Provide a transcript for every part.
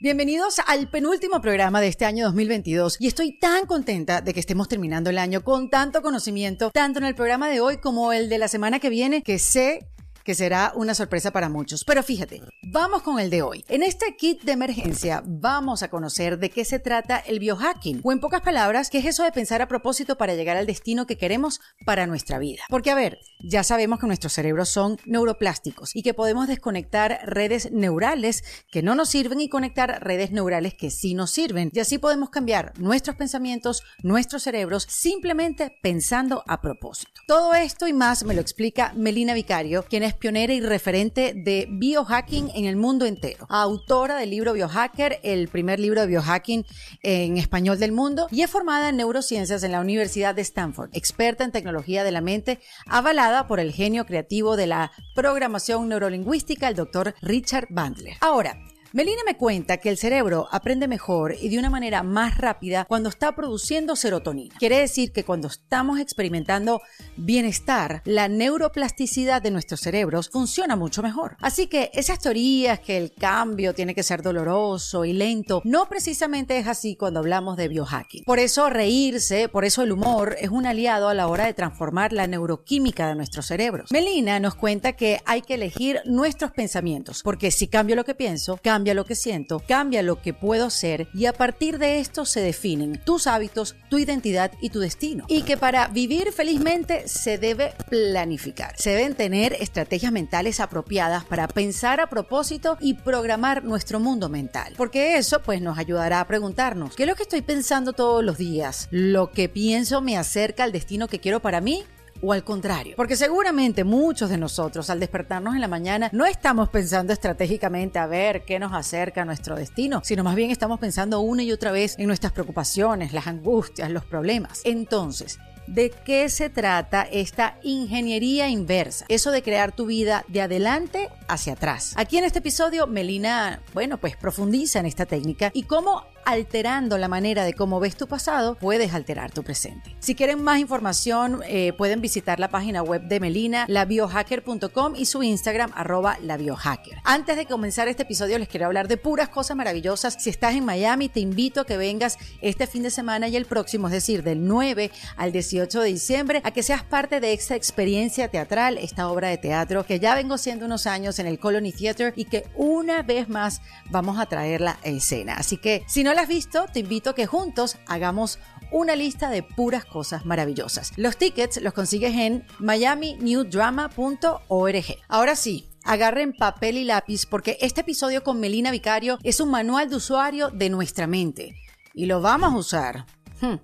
Bienvenidos al penúltimo programa de este año 2022 y estoy tan contenta de que estemos terminando el año con tanto conocimiento, tanto en el programa de hoy como el de la semana que viene, que sé que será una sorpresa para muchos. Pero fíjate, vamos con el de hoy. En este kit de emergencia vamos a conocer de qué se trata el biohacking, o en pocas palabras, qué es eso de pensar a propósito para llegar al destino que queremos para nuestra vida. Porque a ver, ya sabemos que nuestros cerebros son neuroplásticos y que podemos desconectar redes neurales que no nos sirven y conectar redes neurales que sí nos sirven. Y así podemos cambiar nuestros pensamientos, nuestros cerebros, simplemente pensando a propósito. Todo esto y más me lo explica Melina Vicario, quien es pionera y referente de biohacking en el mundo entero. Autora del libro Biohacker, el primer libro de biohacking en español del mundo, y es formada en neurociencias en la Universidad de Stanford, experta en tecnología de la mente, avalada por el genio creativo de la programación neurolingüística, el doctor Richard Bandler. Ahora, Melina me cuenta que el cerebro aprende mejor y de una manera más rápida cuando está produciendo serotonina. Quiere decir que cuando estamos experimentando bienestar, la neuroplasticidad de nuestros cerebros funciona mucho mejor. Así que esas teorías que el cambio tiene que ser doloroso y lento, no precisamente es así cuando hablamos de biohacking. Por eso reírse, por eso el humor es un aliado a la hora de transformar la neuroquímica de nuestros cerebros. Melina nos cuenta que hay que elegir nuestros pensamientos, porque si cambio lo que pienso, cambio cambia lo que siento, cambia lo que puedo ser y a partir de esto se definen tus hábitos, tu identidad y tu destino. Y que para vivir felizmente se debe planificar. Se deben tener estrategias mentales apropiadas para pensar a propósito y programar nuestro mundo mental. Porque eso pues nos ayudará a preguntarnos, ¿qué es lo que estoy pensando todos los días? ¿Lo que pienso me acerca al destino que quiero para mí? O al contrario. Porque seguramente muchos de nosotros al despertarnos en la mañana no estamos pensando estratégicamente a ver qué nos acerca a nuestro destino, sino más bien estamos pensando una y otra vez en nuestras preocupaciones, las angustias, los problemas. Entonces, ¿De qué se trata esta ingeniería inversa? Eso de crear tu vida de adelante hacia atrás. Aquí en este episodio, Melina, bueno, pues profundiza en esta técnica y cómo alterando la manera de cómo ves tu pasado, puedes alterar tu presente. Si quieren más información, eh, pueden visitar la página web de Melina, labiohacker.com y su Instagram, arroba labiohacker. Antes de comenzar este episodio, les quiero hablar de puras cosas maravillosas. Si estás en Miami, te invito a que vengas este fin de semana y el próximo, es decir, del 9 al 18 de diciembre, a que seas parte de esta experiencia teatral, esta obra de teatro que ya vengo siendo unos años en el Colony Theater y que una vez más vamos a traerla a escena. Así que si no has visto, te invito a que juntos hagamos una lista de puras cosas maravillosas. Los tickets los consigues en miaminewdrama.org. Ahora sí, agarren papel y lápiz porque este episodio con Melina Vicario es un manual de usuario de nuestra mente y lo vamos a usar hmm,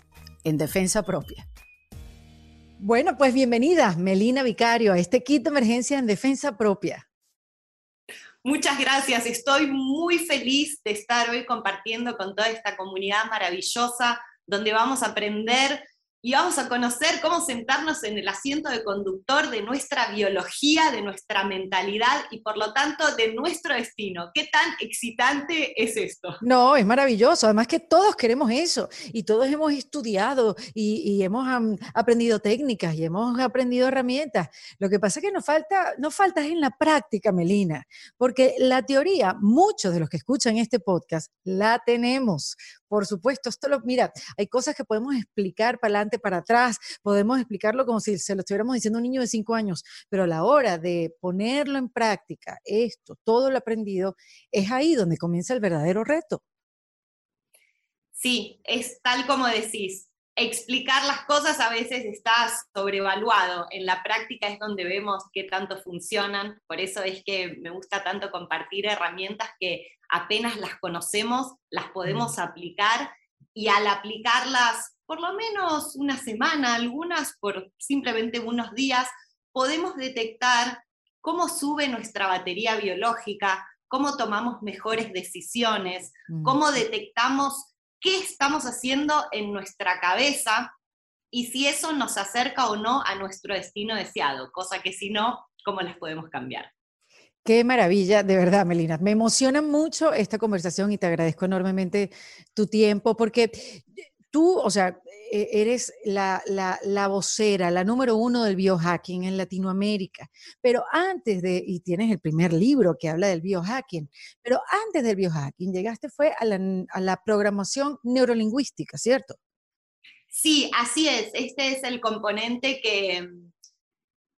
en defensa propia. Bueno, pues bienvenida, Melina Vicario, a este kit de emergencia en defensa propia. Muchas gracias. Estoy muy feliz de estar hoy compartiendo con toda esta comunidad maravillosa donde vamos a aprender y vamos a conocer cómo sentarnos en el asiento de conductor de nuestra biología, de nuestra mentalidad y por lo tanto de nuestro destino. ¿Qué tan excitante es esto? No, es maravilloso. Además que todos queremos eso y todos hemos estudiado y, hemos aprendido técnicas y hemos aprendido herramientas. Lo que pasa es que nos falta, nos falta en la práctica, Melina, porque la teoría, muchos de los que escuchan este podcast, la tenemos. Por supuesto, esto lo, mira, hay cosas que podemos explicar para adelante, para atrás, podemos explicarlo como si se lo estuviéramos diciendo a un niño de cinco años, pero a la hora de ponerlo en práctica, esto, todo lo aprendido, es ahí donde comienza el verdadero reto. Sí, es tal como decís explicar las cosas a veces está sobrevaluado. En la práctica es donde vemos qué tanto funcionan. Por eso es que me gusta tanto compartir herramientas que apenas las conocemos, las podemos aplicar y al aplicarlas por lo menos una semana, algunas por simplemente unos días, podemos detectar cómo sube nuestra batería biológica, cómo tomamos mejores decisiones, cómo detectamos qué estamos haciendo en nuestra cabeza y si eso nos acerca o no a nuestro destino deseado, cosa que si no, ¿cómo las podemos cambiar? Qué maravilla, de verdad, Melina. Me emociona mucho esta conversación y te agradezco enormemente tu tiempo porque tú, o sea, e, eres la, la, vocera, la número uno del biohacking en Latinoamérica, pero antes de, y tienes el primer libro que habla del biohacking, pero antes del biohacking llegaste fue a la, a la programación neurolingüística, ¿cierto? Sí, así es. Este es el componente que,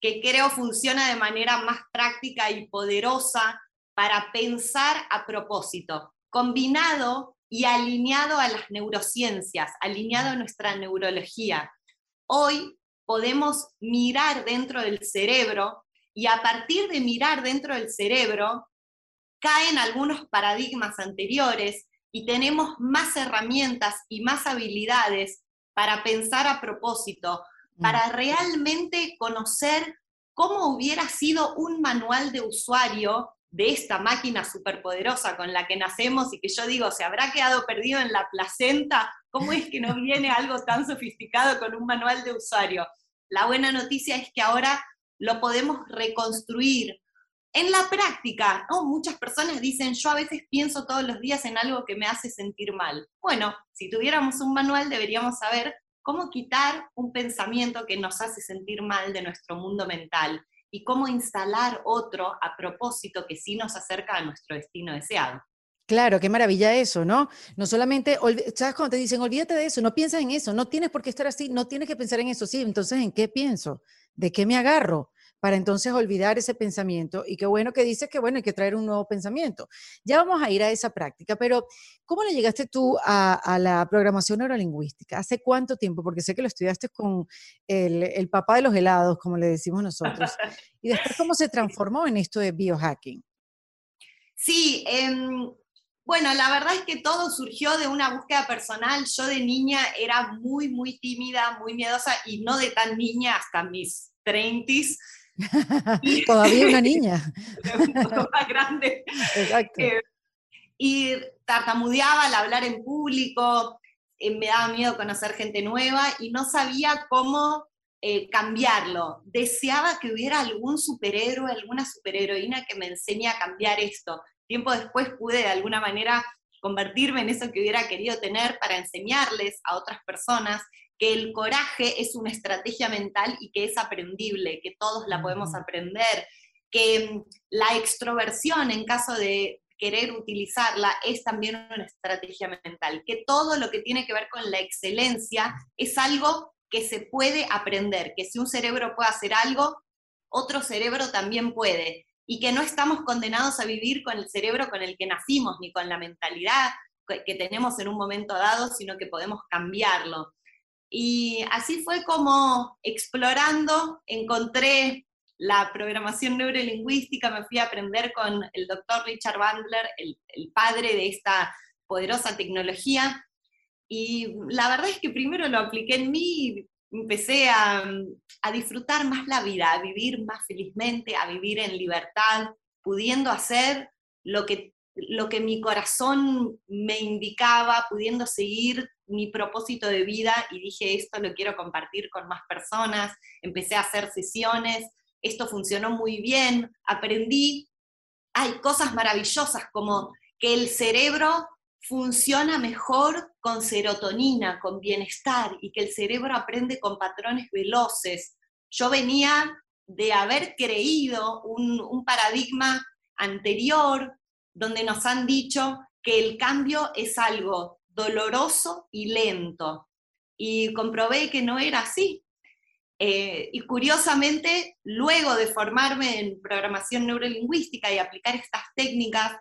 que creo funciona de manera más práctica y poderosa para pensar a propósito, combinado y alineado a las neurociencias, alineado a nuestra neurología. Hoy podemos mirar dentro del cerebro y a partir de mirar dentro del cerebro caen algunos paradigmas anteriores y tenemos más herramientas y más habilidades para pensar a propósito, para mm. realmente conocer cómo hubiera sido un manual de usuario de esta máquina superpoderosa con la que nacemos y que yo digo, se habrá quedado perdido en la placenta, ¿cómo es que no viene algo tan sofisticado con un manual de usuario? La buena noticia es que ahora lo podemos reconstruir. En la práctica, muchas personas dicen, yo a veces pienso todos los días en algo que me hace sentir mal. Bueno, si tuviéramos un manual deberíamos saber cómo quitar un pensamiento que nos hace sentir mal de nuestro mundo mental y cómo instalar otro a propósito que sí nos acerca a nuestro destino deseado. Claro, qué maravilla eso, ¿no? No solamente, ¿sabes cuando te dicen, olvídate de eso, no piensas en eso, no tienes por qué estar así, no tienes que pensar en eso, sí, entonces, ¿en qué pienso? ¿De qué me agarro? Para entonces olvidar ese pensamiento. Y qué bueno que dices que, bueno, hay que traer un nuevo pensamiento. Ya vamos a ir a esa práctica, pero ¿cómo le llegaste tú a, la programación neurolingüística? ¿Hace cuánto tiempo? Porque sé que lo estudiaste con el, papá de los helados, como le decimos nosotros. Y después, ¿cómo se transformó en esto de biohacking? Sí, em, bueno, la verdad es que todo surgió de una búsqueda personal. Yo de niña era muy, muy tímida, muy miedosa y no de tan niña hasta mis 30 Todavía una niña. un poco más grande. Exacto. Eh, y tartamudeaba al hablar en público, eh, me daba miedo conocer gente nueva y no sabía cómo eh, cambiarlo. Deseaba que hubiera algún superhéroe, alguna superheroína que me enseñe a cambiar esto. Tiempo después pude de alguna manera convertirme en eso que hubiera querido tener para enseñarles a otras personas que el coraje es una estrategia mental y que es aprendible, que todos la podemos aprender, que mm, la extroversión en caso de querer utilizarla es también una estrategia mental, que todo lo que tiene que ver con la excelencia es algo que se puede aprender, que si un cerebro puede hacer algo, otro cerebro también puede, y que no estamos condenados a vivir con el cerebro con el que nacimos, ni con la mentalidad que tenemos en un momento dado, sino que podemos cambiarlo. Y así fue como explorando, encontré la programación neurolingüística, me fui a aprender con el doctor Richard Bandler, el, padre de esta poderosa tecnología. Y la verdad es que primero lo apliqué en mí y empecé a, a disfrutar más la vida, a vivir más felizmente, a vivir en libertad, pudiendo hacer lo que, lo que mi corazón me indicaba, pudiendo seguir mi propósito de vida y dije, esto lo quiero compartir con más personas, empecé a hacer sesiones, esto funcionó muy bien, aprendí, hay cosas maravillosas como que el cerebro funciona mejor con serotonina, con bienestar, y que el cerebro aprende con patrones veloces. Yo venía de haber creído un, un paradigma anterior donde nos han dicho que el cambio es algo doloroso y lento. Y comprobé que no era así. Eh, y curiosamente, luego de formarme en programación neurolingüística y aplicar estas técnicas,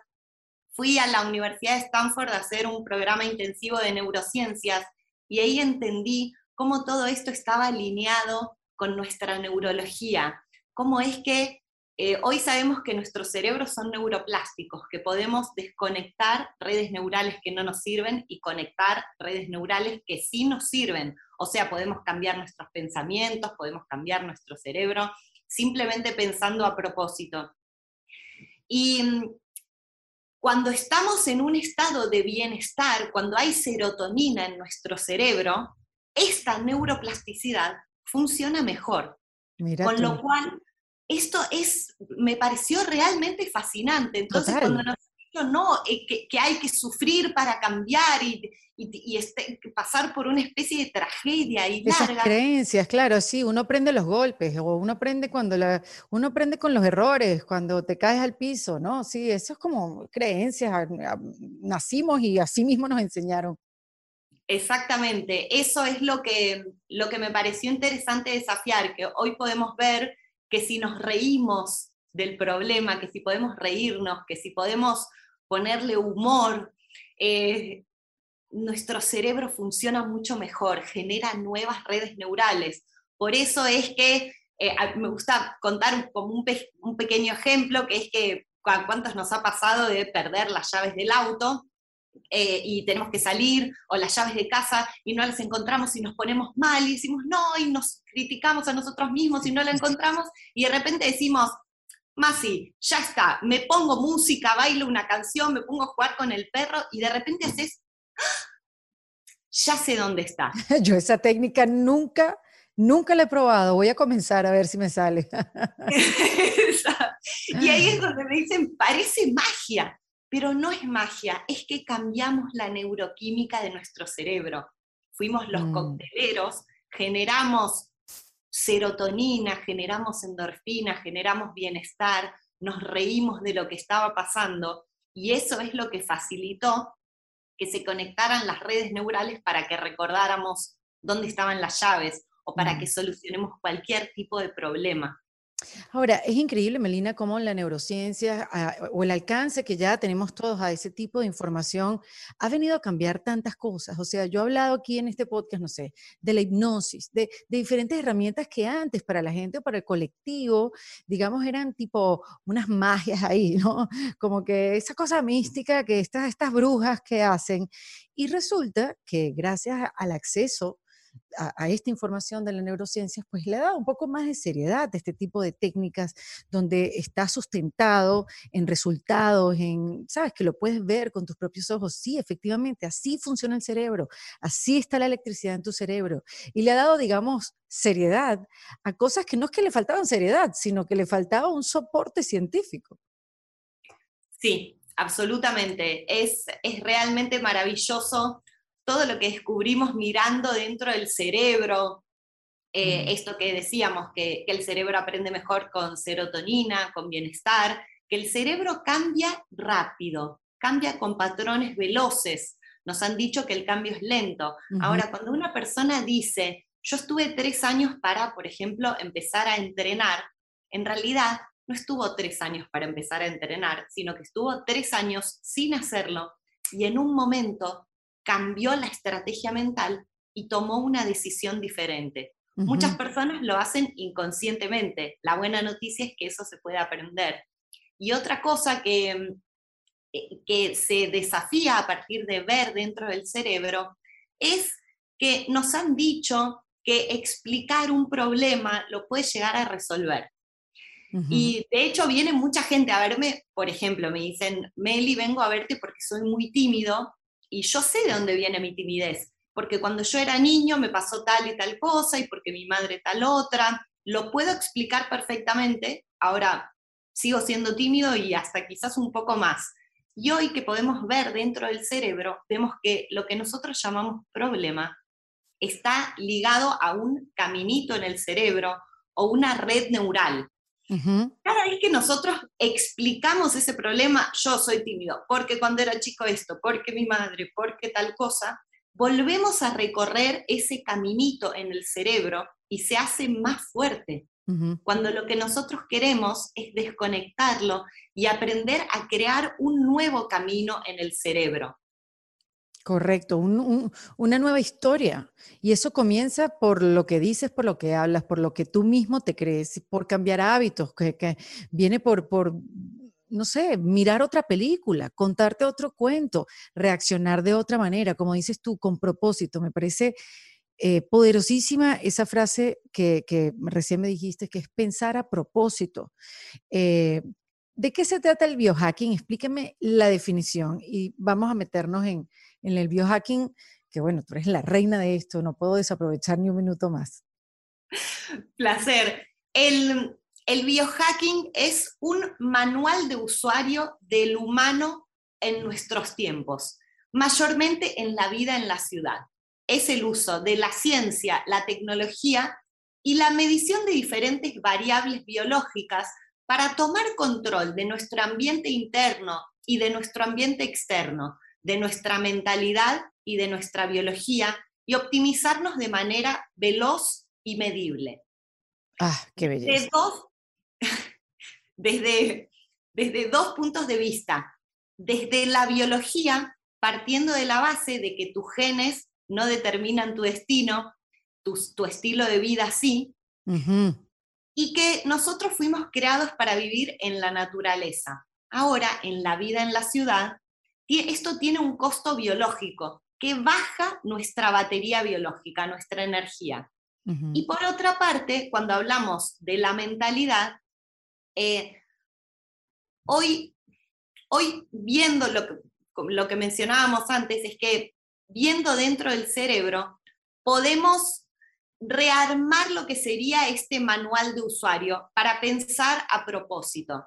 fui a la Universidad de Stanford a hacer un programa intensivo de neurociencias y ahí entendí cómo todo esto estaba alineado con nuestra neurología, cómo es que eh, hoy sabemos que nuestros cerebros son neuroplásticos, que podemos desconectar redes neurales que no nos sirven y conectar redes neurales que sí nos sirven. O sea, podemos cambiar nuestros pensamientos, podemos cambiar nuestro cerebro, simplemente pensando a propósito. Y mm, cuando estamos en un estado de bienestar, cuando hay serotonina en nuestro cerebro, esta neuroplasticidad funciona mejor. con lo cual esto es, me pareció realmente fascinante. Entonces, cuando nos no, eh, que, hay que sufrir para cambiar y, este, pasar por una especie de tragedia y Esas creencias, claro, sí, uno aprende los golpes, o uno aprende cuando la, uno aprende con los errores, cuando te caes al piso, ¿no? Sí, eso es como creencias, nacimos y así mismo nos enseñaron. Exactamente, eso es lo que, lo que me pareció interesante desafiar, que hoy podemos ver que si nos reímos del problema, que si podemos reírnos, que si podemos ponerle humor, eh, nuestro cerebro funciona mucho mejor, genera nuevas redes neurales. Por eso es que eh, me gusta contar como un, un, pequeño ejemplo, que es que cuántos nos ha pasado de perder las llaves del auto eh, y tenemos que salir, o las llaves de casa y no las encontramos y nos ponemos mal y decimos no, y nos criticamos a nosotros mismos y no la encontramos, y de repente decimos, Masi, ya está, me pongo música, bailo una canción, me pongo a jugar con el perro y de repente haces, ¡Ah! ya sé dónde está. Yo esa técnica nunca, nunca la he probado, voy a comenzar a ver si me sale. y ahí es donde me dicen, parece magia, pero no es magia, es que cambiamos la neuroquímica de nuestro cerebro. Fuimos los mm. cocteleros, generamos serotonina, generamos endorfina, generamos bienestar, nos reímos de lo que estaba pasando y eso es lo que facilitó que se conectaran las redes neurales para que recordáramos dónde estaban las llaves o para que solucionemos cualquier tipo de problema. Ahora, es increíble, Melina, cómo la neurociencia ah, o el alcance que ya tenemos todos a ese tipo de información ha venido a cambiar tantas cosas. O sea, yo he hablado aquí en este podcast, no sé, de la hipnosis, de, diferentes herramientas que antes para la gente o para el colectivo, digamos, eran tipo unas magias ahí, ¿no? Como que esa cosa mística que estas, estas brujas que hacen. Y resulta que gracias al acceso a, esta información de la neurociencia, pues le da un poco más de seriedad a este tipo de técnicas donde está sustentado en resultados, en, sabes, que lo puedes ver con tus propios ojos. Sí, efectivamente, así funciona el cerebro, así está la electricidad en tu cerebro. Y le ha dado, digamos, seriedad a cosas que no es que le faltaban seriedad, sino que le faltaba un soporte científico. Sí, absolutamente. Es, es realmente maravilloso todo lo que descubrimos mirando dentro del cerebro, eh, mm. esto que decíamos, que, el cerebro aprende mejor con serotonina, con bienestar, que el cerebro cambia rápido, cambia con patrones veloces. Nos han dicho que el cambio es lento. Ahora, cuando una persona dice, yo estuve tres años para, por ejemplo, empezar a entrenar, en realidad no estuvo tres años para empezar a entrenar, sino que estuvo tres años sin hacerlo y en un momento cambió la estrategia mental y tomó una decisión diferente. Muchas personas lo hacen inconscientemente. La buena noticia es que eso se puede aprender. Y otra cosa que, eh, que se desafía a partir de ver dentro del cerebro es que nos han dicho que explicar un problema lo puede llegar a resolver. Y de hecho viene mucha gente a verme, por ejemplo, me dicen, Meli, vengo a verte porque soy muy tímido y yo sé de dónde viene mi timidez, porque cuando yo era niño me pasó tal y tal cosa y porque mi madre tal otra, lo puedo explicar perfectamente, ahora sigo siendo tímido y hasta quizás un poco más. Y hoy que podemos ver dentro del cerebro, vemos que lo que nosotros llamamos problema está ligado a un caminito en el cerebro o una red neural. Cada vez que nosotros explicamos ese problema, yo soy tímido, porque cuando era chico esto, porque mi madre, porque tal cosa, volvemos a recorrer ese caminito en el cerebro y se hace más fuerte. Cuando lo que nosotros queremos es desconectarlo y aprender a crear un nuevo camino en el cerebro. Correcto, una nueva historia. Y eso comienza por lo que dices, por lo que hablas, por lo que tú mismo te crees, por cambiar hábitos, que, viene por, no sé, mirar otra película, contarte otro cuento, reaccionar de otra manera, como dices tú, con propósito. Me parece eh, poderosísima esa frase que, recién me dijiste, que es pensar a propósito. Eh, ¿De qué se trata el biohacking? Explíqueme la definición y vamos a meternos en, en el biohacking, que bueno, tú eres la reina de esto, no puedo desaprovechar ni un minuto más. Placer. El, el biohacking es un manual de usuario del humano en nuestros tiempos, mayormente en la vida en la ciudad. Es el uso de la ciencia, la tecnología y la medición de diferentes variables biológicas para tomar control de nuestro ambiente interno y de nuestro ambiente externo, de nuestra mentalidad y de nuestra biología, y optimizarnos de manera veloz y medible. Ah, qué belleza. Desde desde dos puntos de vista. Desde la biología, partiendo de la base de que tus genes no determinan tu destino, tu, estilo de vida sí, y que nosotros fuimos creados para vivir en la naturaleza. Ahora, en la vida en la ciudad, esto tiene un costo biológico que baja nuestra batería biológica, nuestra energía. Y por otra parte, cuando hablamos de la mentalidad, eh, hoy, hoy viendo lo que, lo que mencionábamos antes, es que viendo dentro del cerebro, podemos rearmar lo que sería este manual de usuario para pensar a propósito.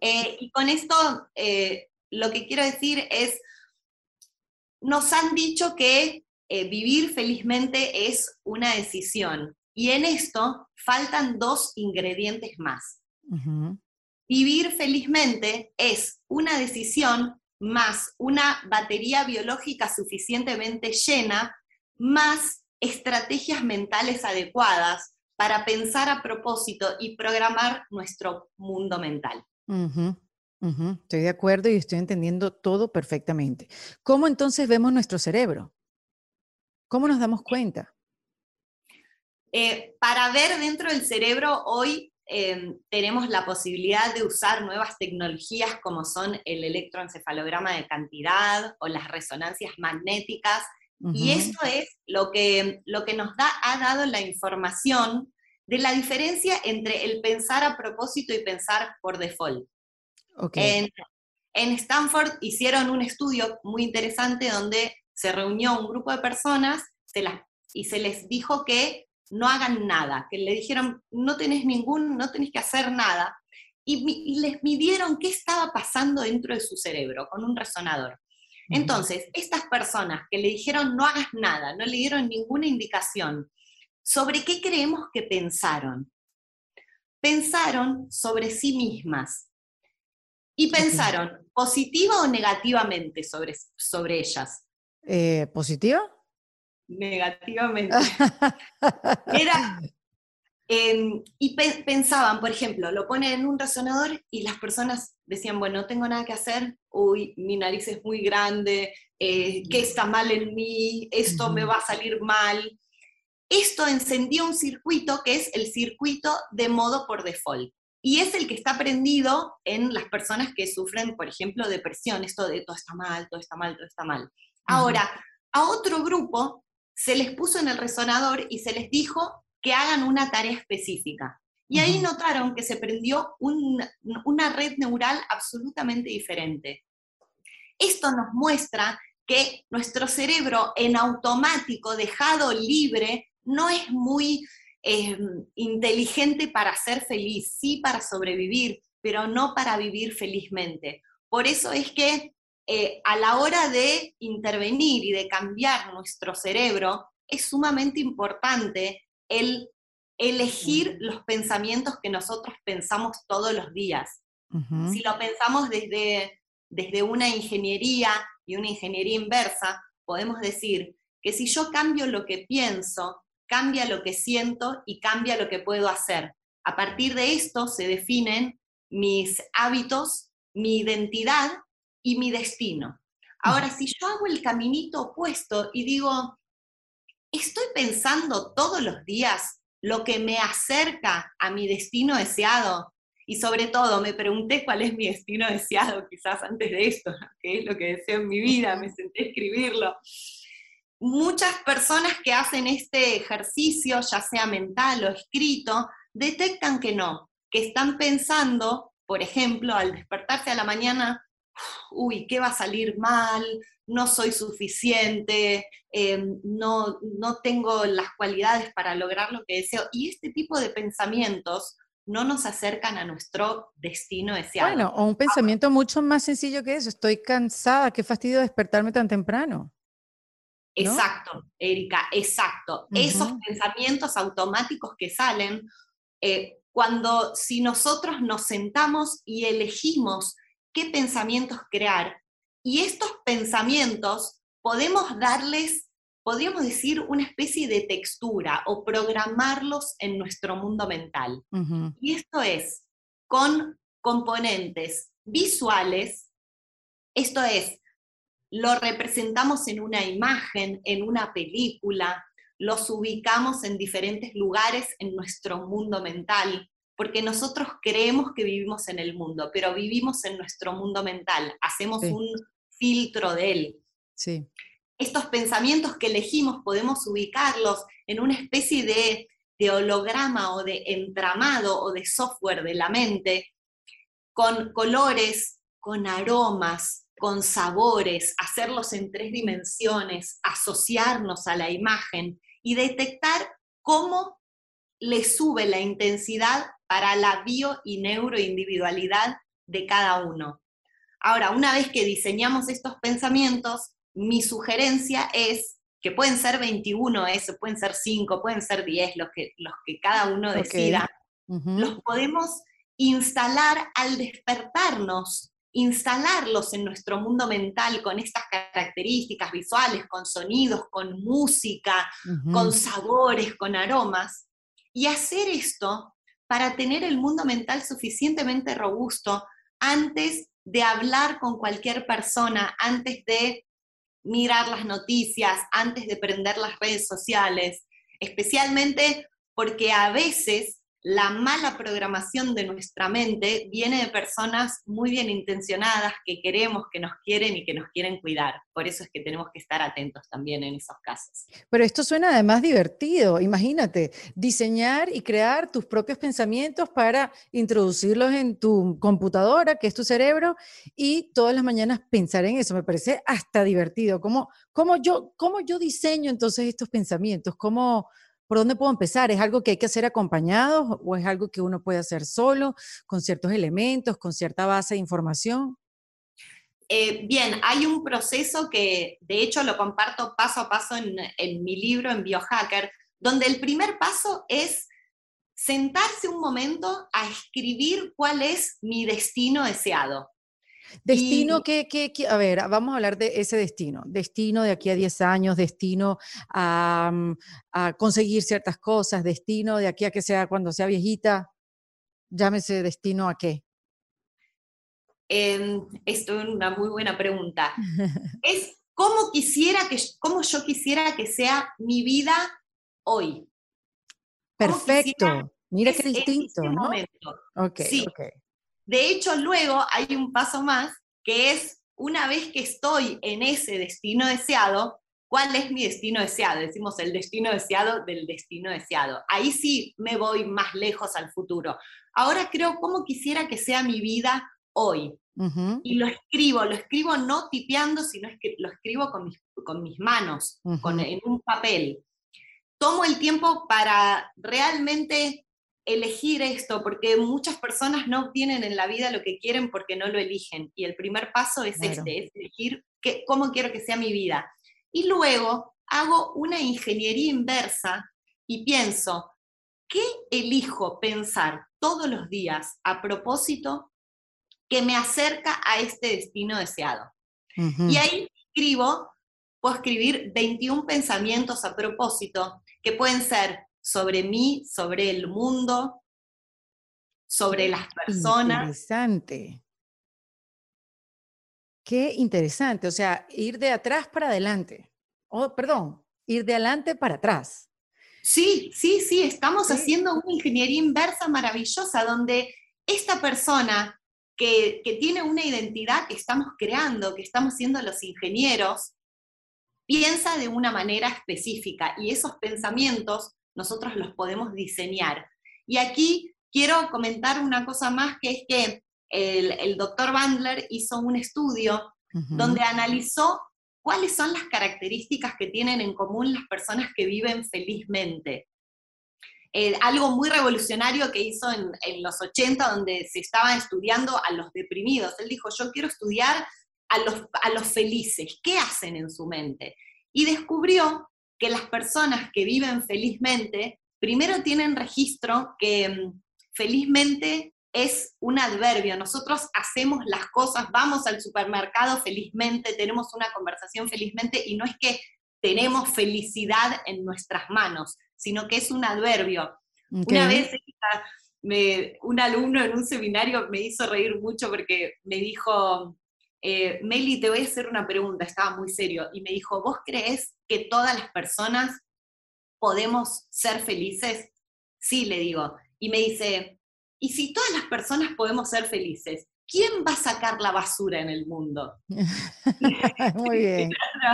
Eh, y con esto eh, lo que quiero decir es, nos han dicho que eh, vivir felizmente es una decisión y en esto faltan dos ingredientes más. Vivir felizmente es una decisión más una batería biológica suficientemente llena, más estrategias mentales adecuadas para pensar a propósito y programar nuestro mundo mental. Estoy de acuerdo y estoy entendiendo todo perfectamente. ¿Cómo entonces vemos nuestro cerebro? ¿Cómo nos damos cuenta? Eh, para ver dentro del cerebro hoy Em, tenemos la posibilidad de usar nuevas tecnologías como son el electroencefalograma de cantidad o las resonancias magnéticas. Y esto es lo que, lo que nos da, ha dado la información de la diferencia entre el pensar a propósito y pensar por default. En, en Stanford hicieron un estudio muy interesante donde se reunió un grupo de personas se las, y se les dijo que no hagan nada, que le dijeron, no tenés ningún, no tenés que hacer nada, y, les midieron qué estaba pasando dentro de su cerebro con un resonador. Entonces, estas personas que le dijeron no hagas nada, no le dieron ninguna indicación, ¿sobre qué creemos que pensaron? Pensaron sobre sí mismas y pensaron positiva o negativamente sobre, sobre ellas. Eh, ¿Positiva? negativamente. Era, em, y pensaban, por ejemplo, lo ponen en un resonador y las personas decían, bueno, no tengo nada que hacer, uy, mi nariz es muy grande, eh, ¿qué está mal en mí? Esto me va a salir mal. Esto encendió un circuito que es el circuito de modo por default. Y es el que está prendido en las personas que sufren, por ejemplo, depresión, esto de todo está mal, todo está mal, todo está mal. Ahora, a otro grupo se les puso en el resonador y se les dijo que hagan una tarea específica. Y ahí notaron que se prendió una red neural absolutamente diferente. Esto nos muestra que nuestro cerebro en automático, dejado libre, no es muy em, inteligente para ser feliz, sí para sobrevivir, pero no para vivir felizmente. Por eso es que eh, a la hora de intervenir y de cambiar nuestro cerebro, es sumamente importante el elegir los pensamientos que nosotros pensamos todos los días. Si lo pensamos desde, desde una ingeniería y una ingeniería inversa, podemos decir que si yo cambio lo que pienso, cambia lo que siento y cambia lo que puedo hacer. A partir de esto se definen mis hábitos, mi identidad y mi destino. Ahora, si yo hago el caminito opuesto y digo, estoy pensando todos los días lo que me acerca a mi destino deseado, y sobre todo me pregunté cuál es mi destino deseado, quizás antes de esto, qué es lo que deseo en mi vida, me senté a escribirlo. Muchas personas que hacen este ejercicio, ya sea mental o escrito, detectan que no, que están pensando, por ejemplo, al despertarse a la mañana, uy, ¿qué va a salir mal? No soy suficiente, em, no, no tengo las cualidades para lograr lo que deseo. Y este tipo de pensamientos no nos acercan a nuestro destino deseado. Bueno, o un pensamiento mucho más sencillo que eso, estoy cansada, qué fastidio despertarme tan temprano. Exacto, Erika, exacto. Esos pensamientos automáticos que salen, eh, cuando si nosotros nos sentamos y elegimos qué pensamientos crear, y estos pensamientos podemos darles, podríamos decir, una especie de textura o programarlos en nuestro mundo mental. Y esto es con componentes visuales, esto es, lo representamos en una imagen, en una película, los ubicamos en diferentes lugares en nuestro mundo mental, porque nosotros creemos que vivimos en el mundo, pero vivimos en nuestro mundo mental, hacemos un filtro de él. Sí. Estos pensamientos que elegimos podemos ubicarlos en una especie de, de holograma o de entramado o de software de la mente, con colores, con aromas, con sabores, hacerlos en tres dimensiones, asociarnos a la imagen y detectar cómo le sube la intensidad para la bio y neuroindividualidad de cada uno. Ahora, una vez que diseñamos estos pensamientos, mi sugerencia es que pueden ser 21, eso, pueden ser 5, pueden ser 10, los que, los que cada uno decida, los podemos instalar al despertarnos instalarlos en nuestro mundo mental con estas características visuales, con sonidos, con música, con sabores, con aromas, y hacer esto para tener el mundo mental suficientemente robusto antes de hablar con cualquier persona, antes de mirar las noticias, antes de prender las redes sociales, especialmente porque a veces la mala programación de nuestra mente viene de personas muy bien intencionadas que queremos, que nos quieren y que nos quieren cuidar. Por eso es que tenemos que estar atentos también en esos casos. Pero esto suena además divertido. Imagínate, diseñar y crear tus propios pensamientos para introducirlos en tu computadora, que es tu cerebro, y todas las mañanas pensar en eso. Me parece hasta divertido. ¿Cómo, cómo, yo, cómo yo diseño entonces estos pensamientos? ¿Cómo, ¿Por dónde puedo empezar? ¿Es algo que hay que hacer acompañado o es algo que uno puede hacer solo, con ciertos elementos, con cierta base de información? Eh, bien, hay un proceso que de hecho lo comparto paso a paso en mi libro, en Biohacker, donde el primer paso es sentarse un momento a escribir cuál es mi destino deseado. Destino que, a ver, vamos a hablar de ese destino. Destino de aquí a 10 años, destino mm, a, conseguir ciertas cosas, destino de aquí a que sea cuando sea viejita. Llámese destino a qué. esto es una muy buena pregunta. es cómo quisiera que, cómo yo quisiera que sea mi vida hoy. Perfecto. Mira qué distinto, este ¿no? Okay, sí. Okay. De hecho, luego hay un paso más, que es una vez que estoy en ese destino deseado, ¿cuál es mi destino deseado? Decimos el destino deseado del destino deseado. Ahí sí me voy más lejos al futuro. Ahora creo cómo quisiera que sea mi vida hoy. Y lo escribo, lo escribo no tipeando, sino que lo escribo con mis, con mis manos, con, en un papel. Tomo el tiempo para realmente elegir esto, porque muchas personas no obtienen en la vida lo que quieren porque no lo eligen. Y el primer paso es este, es elegir cómo quiero que sea mi vida. Y luego hago una ingeniería inversa y pienso, ¿qué elijo pensar todos los días a propósito que me acerca a este destino deseado? Y ahí escribo, puedo escribir 21 pensamientos a propósito que pueden ser sobre mí, sobre el mundo, sobre las personas. Interesante. Qué interesante. O sea, ir de atrás para adelante. Oh, perdón, ir de adelante para atrás. Sí, sí, sí, estamos haciendo una ingeniería inversa maravillosa donde esta persona que, que, tiene una identidad que estamos creando, que estamos siendo los ingenieros, piensa de una manera específica y esos pensamientos nosotros los podemos diseñar. Y aquí quiero comentar una cosa más, que es que el, doctor Bandler hizo un estudio donde analizó cuáles son las características que tienen en común las personas que viven felizmente. eh, algo muy revolucionario que hizo en, los 80, donde se estaba estudiando a los deprimidos. Él dijo, yo quiero estudiar a los, a los felices, ¿qué hacen en su mente? Y descubrió que las personas que viven felizmente, primero tienen registro que mm, felizmente es un adverbio. Nosotros hacemos las cosas, vamos al supermercado felizmente, tenemos una conversación felizmente y no es que tenemos felicidad en nuestras manos, sino que es un adverbio. Una vez un alumno en un seminario me hizo reír mucho porque me dijo, eh, Meli, te voy a hacer una pregunta, estaba muy serio, y me dijo, ¿vos crees que todas las personas podemos ser felices? Sí, le digo. Y me dice, ¿y si todas las personas podemos ser felices? ¿quién va a sacar la basura en el mundo? Muy bien.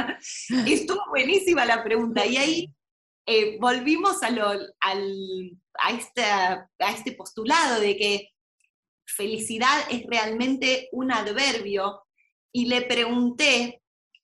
Estuvo buenísima la pregunta. Y ahí eh, volvimos a, lo, a, este postulado de que felicidad es realmente un adverbio y le pregunté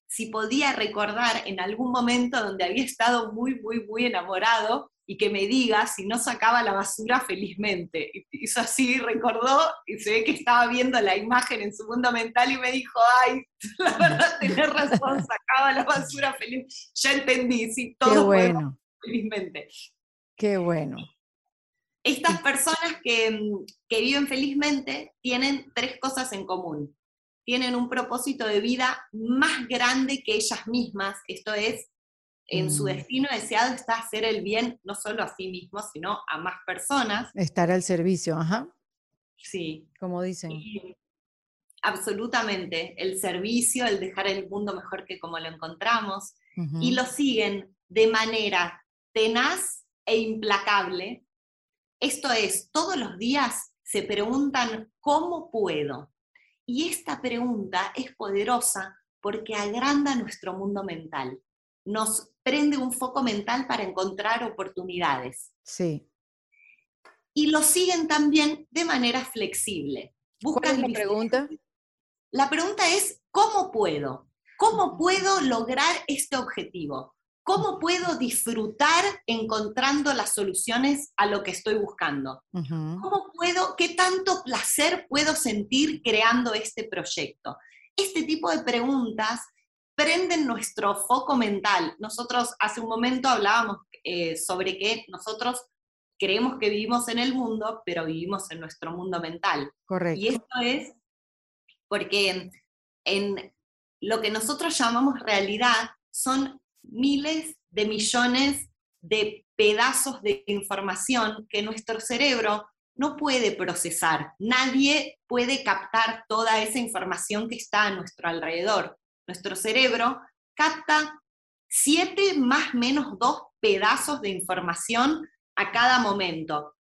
si podía recordar en algún momento donde había estado muy, muy, muy enamorado y que me diga si no sacaba la basura felizmente. Y hizo así, recordó, y se ve que estaba viendo la imagen en su mundo mental y me dijo, ay, la verdad tenés razón, sacaba la basura feliz. Ya entendí, sí, todo bueno. felizmente. Qué bueno. Estas personas que, que viven felizmente tienen tres cosas en común. Tienen un propósito de vida más grande que ellas mismas, esto es, en su mm. destino deseado está hacer el bien no solo a sí mismo, sino a más personas. Estar al servicio, ajá. Sí. Como dicen. absolutamente, el servicio, el dejar el mundo mejor que como lo encontramos, y lo siguen de manera tenaz e implacable. Esto es, todos los días se preguntan, ¿cómo puedo? Y esta pregunta es poderosa porque agranda nuestro mundo mental nos prende un foco mental para encontrar oportunidades. Sí. Y lo siguen también de manera flexible. Buscan ¿Cuál la pregunta? La pregunta es, ¿cómo puedo? ¿Cómo puedo lograr este objetivo? ¿Cómo puedo disfrutar encontrando las soluciones a lo que estoy buscando? ¿Cómo puedo, qué tanto placer puedo sentir creando este proyecto? Este tipo de preguntas prenden nuestro foco mental. Nosotros hace un momento hablábamos eh, sobre que nosotros creemos que vivimos en el mundo, pero vivimos en nuestro mundo mental. Correcto. Y esto es porque en lo que nosotros llamamos realidad son miles de millones de pedazos de información que nuestro cerebro no puede procesar. Nadie puede captar toda esa información que está a nuestro alrededor nuestro cerebro capta siete más menos dos pedazos de información a cada momento.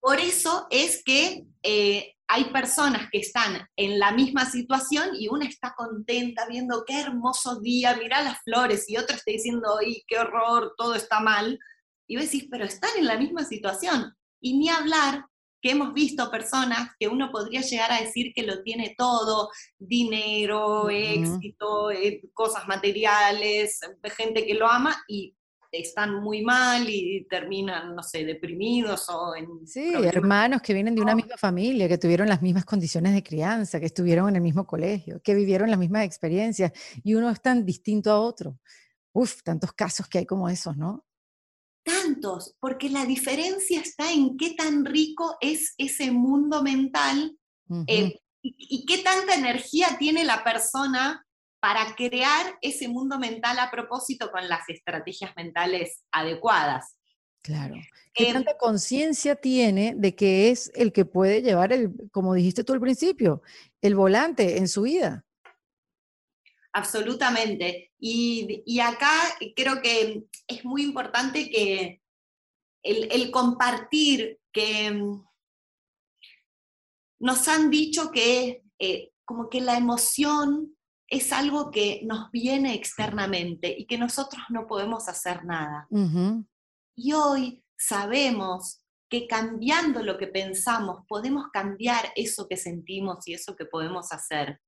Por eso es que eh, hay personas que están en la misma situación y una está contenta viendo qué hermoso día, mira las flores, y otra está diciendo, ¡ay, qué horror, todo está mal! Y vos decís, pero están en la misma situación. Y ni hablar que hemos visto personas que uno podría llegar a decir que lo tiene todo, dinero, éxito, eh, cosas materiales, gente que lo ama y están muy mal y terminan, no sé, deprimidos o en... Sí, hermanos que vienen de una misma familia, que tuvieron las mismas condiciones de crianza, que estuvieron en el mismo colegio, que vivieron las mismas experiencias y uno es tan distinto a otro. Uf, tantos casos que hay como esos, ¿no? tantos, porque la diferencia está en qué tan rico es ese mundo mental eh, y, qué tanta energía tiene la persona para crear ese mundo mental a propósito con las estrategias mentales adecuadas. Claro. ¿Qué em tanta conciencia tiene de que es el que puede llevar, el, como dijiste tú al principio, el volante en su vida? absolutamente. Y, acá creo que es muy importante que el, compartir que mm, nos han dicho que eh, como que la emoción es algo que nos viene externamente y que nosotros no podemos hacer nada. Y hoy sabemos que cambiando lo que pensamos podemos cambiar eso que sentimos y eso que podemos hacer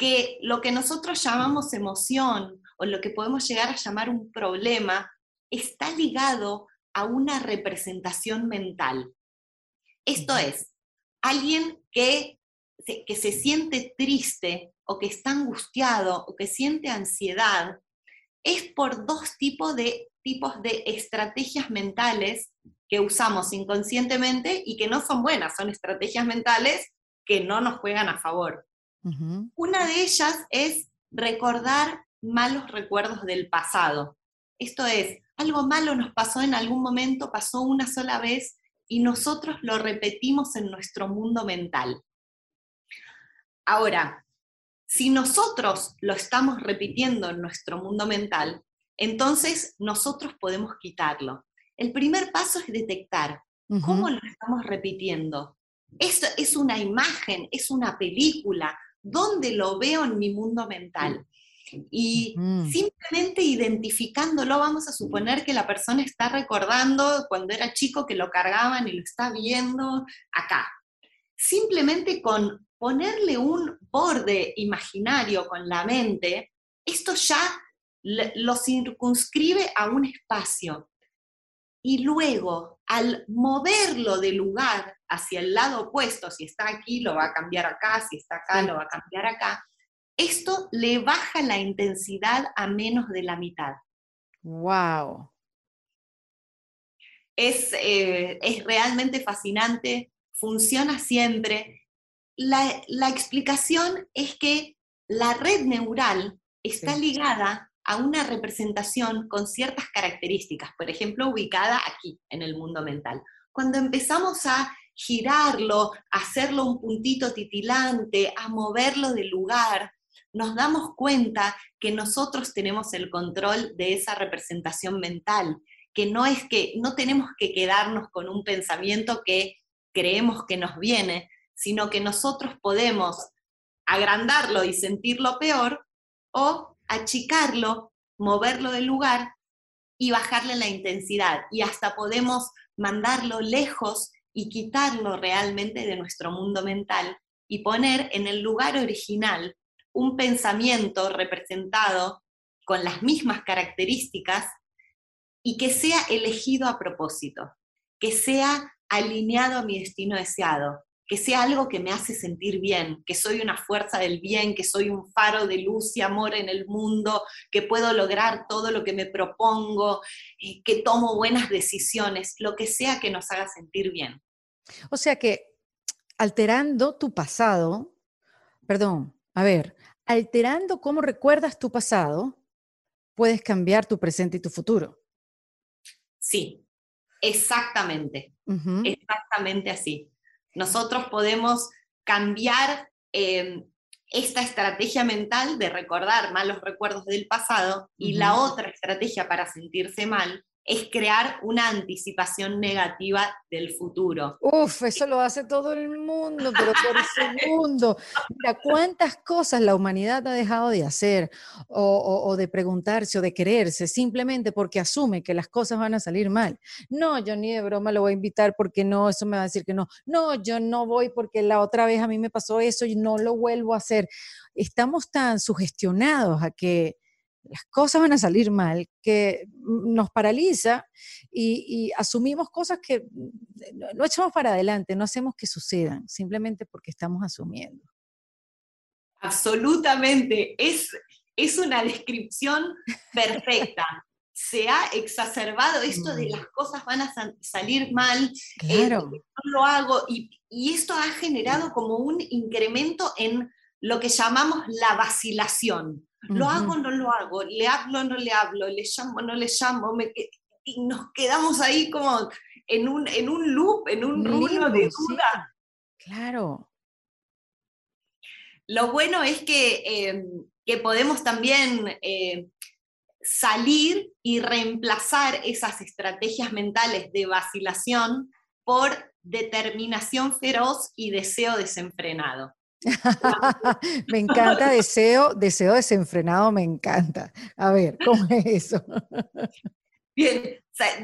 que lo que nosotros llamamos emoción o lo que podemos llegar a llamar un problema está ligado a una representación mental. Esto es, alguien que, que se siente triste o que está angustiado o que siente ansiedad, es por dos tipos de, tipos de estrategias mentales que usamos inconscientemente y que no son buenas, son estrategias mentales que no nos juegan a favor. Una de ellas es recordar malos recuerdos del pasado. Esto es, algo malo nos pasó en algún momento, pasó una sola vez y nosotros lo repetimos en nuestro mundo mental. Ahora, si nosotros lo estamos repitiendo en nuestro mundo mental, entonces nosotros podemos quitarlo. El primer paso es detectar cómo lo estamos repitiendo. Esto es una imagen, es una película, ¿dónde lo veo en mi mundo mental? Y simplemente identificándolo, vamos a suponer que la persona está recordando cuando era chico que lo cargaban y lo está viendo acá. Simplemente con ponerle un borde imaginario con la mente, esto ya lo circunscribe a un espacio. Y luego, al moverlo de lugar hacia el lado opuesto, si está aquí, lo va a cambiar acá, si está acá, lo va a cambiar acá, esto le baja la intensidad a menos de la mitad. ¡Wow! Es, eh, es realmente fascinante, funciona siempre la, explicación es que la red neural está ligada a una representación con ciertas características, por ejemplo, ubicada aquí, en el mundo mental. Cuando empezamos a girarlo, a hacerlo un puntito titilante, a moverlo de lugar, nos damos cuenta que nosotros tenemos el control de esa representación mental, que no es que no tenemos que quedarnos con un pensamiento que creemos que nos viene, sino que nosotros podemos agrandarlo y sentirlo peor o achicarlo, moverlo del lugar y bajarle la intensidad. Y hasta podemos mandarlo lejos y quitarlo realmente de nuestro mundo mental y poner en el lugar original un pensamiento representado con las mismas características y que sea elegido a propósito, que sea alineado a mi destino deseado, que sea algo que me hace sentir bien, que soy una fuerza del bien, que soy un faro de luz y amor en el mundo, que puedo lograr todo lo que me propongo, y que tomo buenas decisiones, lo que sea que nos haga sentir bien. O sea que alterando tu pasado, perdón, a ver, alterando cómo recuerdas tu pasado, puedes cambiar tu presente y tu futuro. Sí, exactamente, exactamente así. Nosotros podemos cambiar em, esta estrategia mental de recordar malos recuerdos del pasado y la otra estrategia para sentirse mal es crear una anticipación negativa del futuro. Uf, eso lo hace todo el mundo, pero por segundo. Mira, cuántas cosas la humanidad ha dejado de hacer o, de preguntarse o de quererse simplemente porque asume que las cosas van a salir mal. No, yo ni de broma lo voy a invitar porque no, eso me va a decir que no. No, yo no voy porque la otra vez a mí me pasó eso y no lo vuelvo a hacer. Estamos tan sugestionados a que las cosas van a salir mal, que nos paraliza y, asumimos cosas que no echamos para adelante, no hacemos que sucedan, simplemente porque estamos asumiendo. Absolutamente, es, es una descripción perfecta. Se ha exacerbado esto de mm. las cosas van a salir mal, eh, claro. no lo hago, y, y esto ha generado como un incremento en lo que llamamos la vacilación. Lo hago o no lo hago, le hablo o no le hablo, le llamo o no le llamo, y nos quedamos ahí como en un, en un loop, en un rulo de duda. Claro. Lo bueno es que, em, que podemos también eh, salir y reemplazar esas estrategias mentales de vacilación por determinación feroz y deseo desenfrenado. me encanta deseo, deseo desenfrenado, me encanta. A ver, ¿cómo es eso? Bien,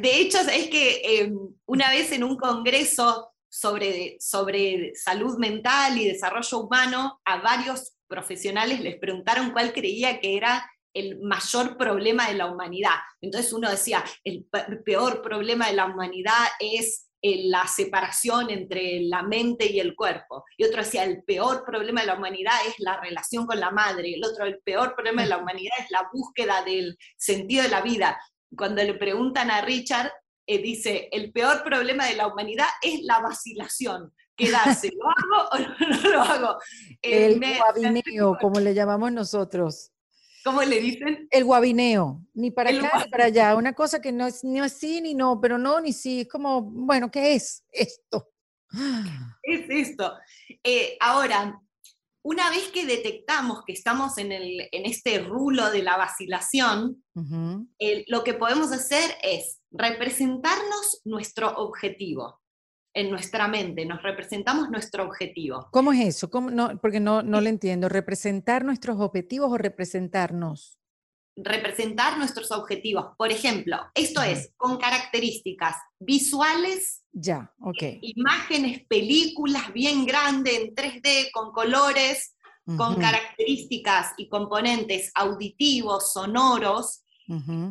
de hecho es que em, una vez en un congreso sobre, sobre salud mental y desarrollo humano, a varios profesionales les preguntaron cuál creía que era el mayor problema de la humanidad. Entonces uno decía, el peor problema de la humanidad es la separación entre la mente y el cuerpo. Y otro decía, el peor problema de la humanidad es la relación con la madre. El otro, el peor problema de la humanidad es la búsqueda del sentido de la vida. Cuando le preguntan a Richard, eh, dice, el peor problema de la humanidad es la vacilación. Quedarse, ¿lo hago o no, lo hago? el guabineo, como le llamamos nosotros. ¿Cómo le dicen? El guabineo, ni para acá ni para allá. Una cosa que no es ni así ni no, pero no ni sí. Es como, bueno, ¿qué es esto? Es esto. Eh, ahora, una vez que detectamos que estamos en, el, en este rulo de la vacilación, lo que podemos hacer es representarnos nuestro objetivo en nuestra mente, nos representamos nuestro objetivo. ¿Cómo es eso? ¿Cómo? No, porque no, no lo entiendo. ¿Representar nuestros objetivos o representarnos? Representar nuestros objetivos. Por ejemplo, esto es con características visuales. Ya, ok. Imágenes, películas bien grandes en 3D, con colores, con características y componentes auditivos, sonoros,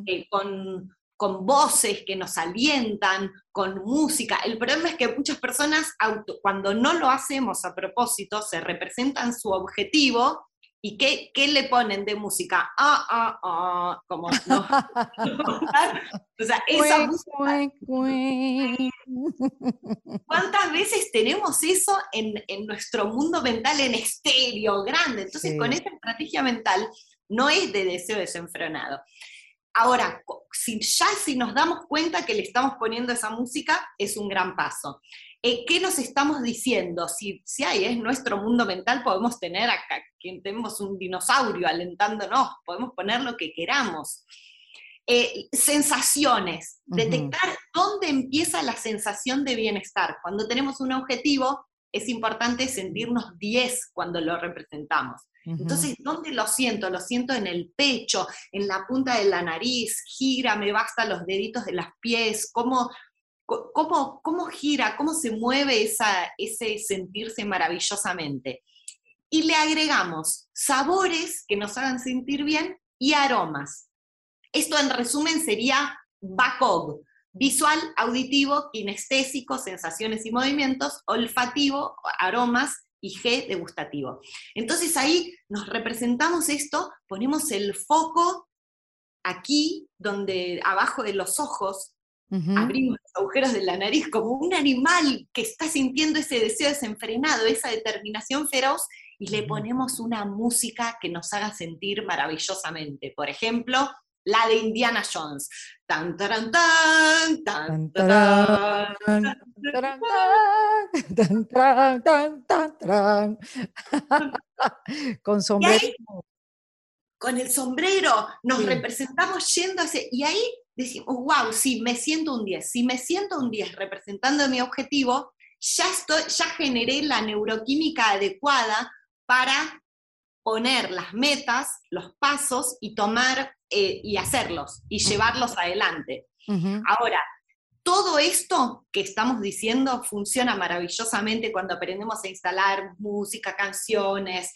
eh, con con voces que nos alientan, con música. El problema es que muchas personas, cuando no lo hacemos a propósito, se representan su objetivo y ¿qué, qué le ponen de música? Ah, ah, ah, como no. o sea, esa música. ¿Cuántas veces tenemos eso en, en, nuestro mundo mental en estéreo grande? Entonces, con esta estrategia mental no es de deseo desenfrenado. Ahora, si ya si nos damos cuenta que le estamos poniendo esa música, es un gran paso. Eh, ¿Qué nos estamos diciendo? Si, si hay, es nuestro mundo mental, podemos tener acá, que tenemos un dinosaurio alentándonos, podemos poner lo que queramos. Eh, sensaciones, detectar dónde empieza la sensación de bienestar. Cuando tenemos un objetivo, es importante sentirnos 10 cuando lo representamos. Entonces, ¿dónde lo siento? Lo siento en el pecho, en la punta de la nariz, gira, me basta los deditos de los pies, cómo, cómo, cómo gira, cómo se mueve esa, ese sentirse maravillosamente. Y le agregamos sabores que nos hagan sentir bien y aromas. Esto en resumen sería BACOG, visual, auditivo, kinestésico, sensaciones y movimientos, olfativo, aromas, y G degustativo. Entonces ahí nos representamos esto, ponemos el foco aquí, donde abajo de los ojos, abrimos los agujeros de la nariz como un animal que está sintiendo ese deseo desenfrenado, esa determinación feroz, y le ponemos una música que nos haga sentir maravillosamente. Por ejemplo, la de Indiana Jones. Tan, tan, tan, tan, Con sombrero. con el sombrero nos representamos yendo ese, y ahí decimos, wow, sí, me siento un 10. Si me siento un 10 representando mi objetivo, ya, estoy, ya generé la neuroquímica adecuada para poner las metas, los pasos y tomar eh, y hacerlos y llevarlos adelante. Ahora, todo esto que estamos diciendo funciona maravillosamente cuando aprendemos a instalar música, canciones,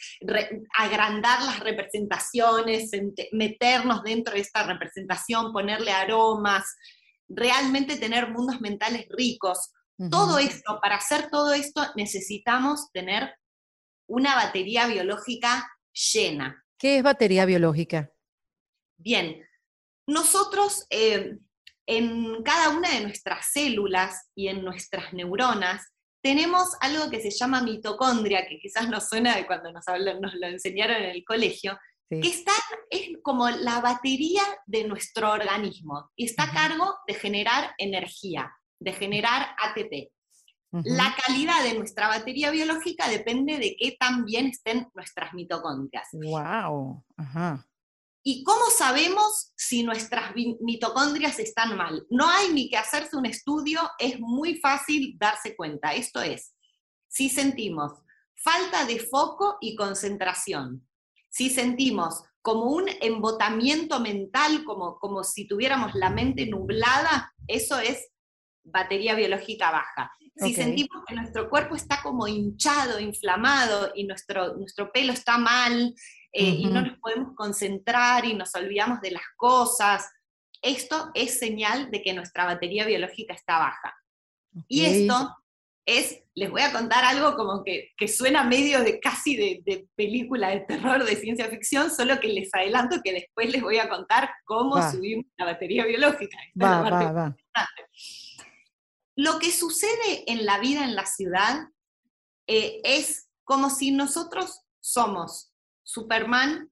agrandar las representaciones, meternos dentro de esta representación, ponerle aromas, realmente tener mundos mentales ricos. Todo esto, para hacer todo esto necesitamos tener una batería biológica llena. ¿Qué es batería biológica? Bien, nosotros eh, en cada una de nuestras células y en nuestras neuronas tenemos algo que se llama mitocondria, que quizás nos suena de cuando nos, nos lo enseñaron en el colegio, que está, es como la batería de nuestro organismo y está a cargo de generar energía, de generar ATP. La calidad de nuestra batería biológica depende de qué tan bien estén nuestras mitocondrias. ¡Wow! Ajá. ¿Y cómo sabemos si nuestras mitocondrias están mal? No hay ni que hacerse un estudio, es muy fácil darse cuenta. Esto es, si sentimos falta de foco y concentración, si sentimos como un embotamiento mental, como, como si tuviéramos la mente nublada, eso es batería biológica baja. Si sentimos que nuestro cuerpo está como hinchado, inflamado y nuestro, nuestro pelo está mal, eh, y no nos podemos concentrar y nos olvidamos de las cosas. Esto es señal de que nuestra batería biológica está baja. Y esto es, les voy a contar algo como que, suena medio de casi de, película de terror, de ciencia ficción, solo que les adelanto que después les voy a contar cómo subimos la batería biológica. Va, va, va. Lo que sucede en la vida en la ciudad eh, es como si nosotros somos Superman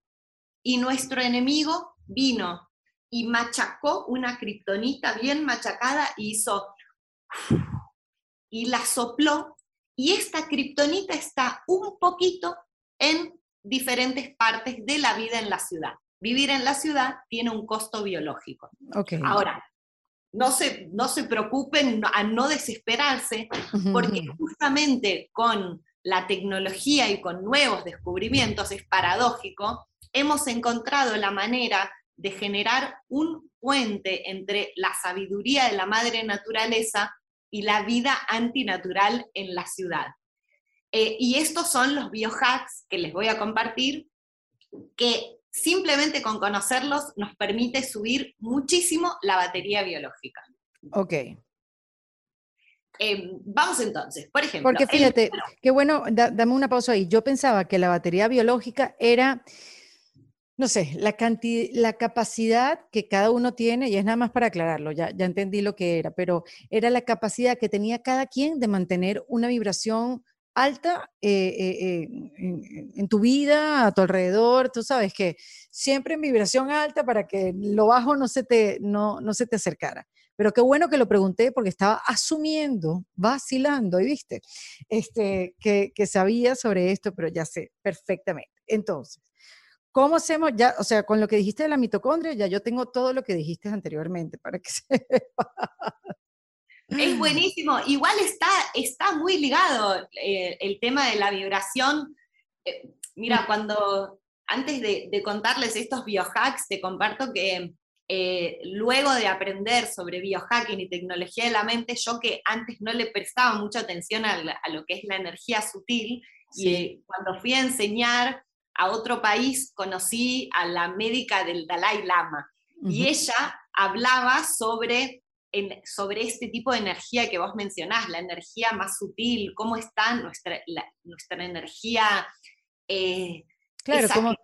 y nuestro enemigo vino y machacó una kriptonita bien machacada y hizo y la sopló y esta kriptonita está un poquito en diferentes partes de la vida en la ciudad. Vivir en la ciudad tiene un costo biológico. Okay. Ahora, no se, no se preocupen a no desesperarse, porque justamente con la tecnología y con nuevos descubrimientos, es paradójico, hemos encontrado la manera de generar un puente entre la sabiduría de la madre naturaleza y la vida antinatural en la ciudad. Eh, y estos son los biohacks que les voy a compartir, que simplemente con conocerlos nos permite subir muchísimo la batería biológica. Ok. Em, vamos entonces, por ejemplo. Porque fíjate, qué bueno, dame una pausa ahí. Yo pensaba que la batería biológica era no sé, la, cantidad, la capacidad que cada uno tiene, y es nada más para aclararlo, ya, ya entendí lo que era, pero era la capacidad que tenía cada quien de mantener una vibración alta eh, eh, eh, en, tu vida, a tu alrededor, tú sabes que siempre en vibración alta para que lo bajo no se te, no, no se te acercara. Pero qué bueno que lo pregunté porque estaba asumiendo, vacilando, y viste, este, que, que sabía sobre esto, pero ya sé perfectamente. Entonces, ¿Cómo hacemos ya, o sea, con lo que dijiste de la mitocondria, ya yo tengo todo lo que dijiste anteriormente para que sepa. Es buenísimo. Igual está, está muy ligado eh, el tema de la vibración. Eh, mira, mm. cuando antes de, contarles estos biohacks, te comparto que eh, luego de aprender sobre biohacking y tecnología de la mente, yo que antes no le prestaba mucha atención a, lo que es la energía sutil, y cuando fui a enseñar a otro país conocí a la médica del Dalai Lama y ella hablaba sobre, sobre este tipo de energía que vos mencionás, la energía más sutil, cómo está nuestra, nuestra energía. Eh, claro, cómo,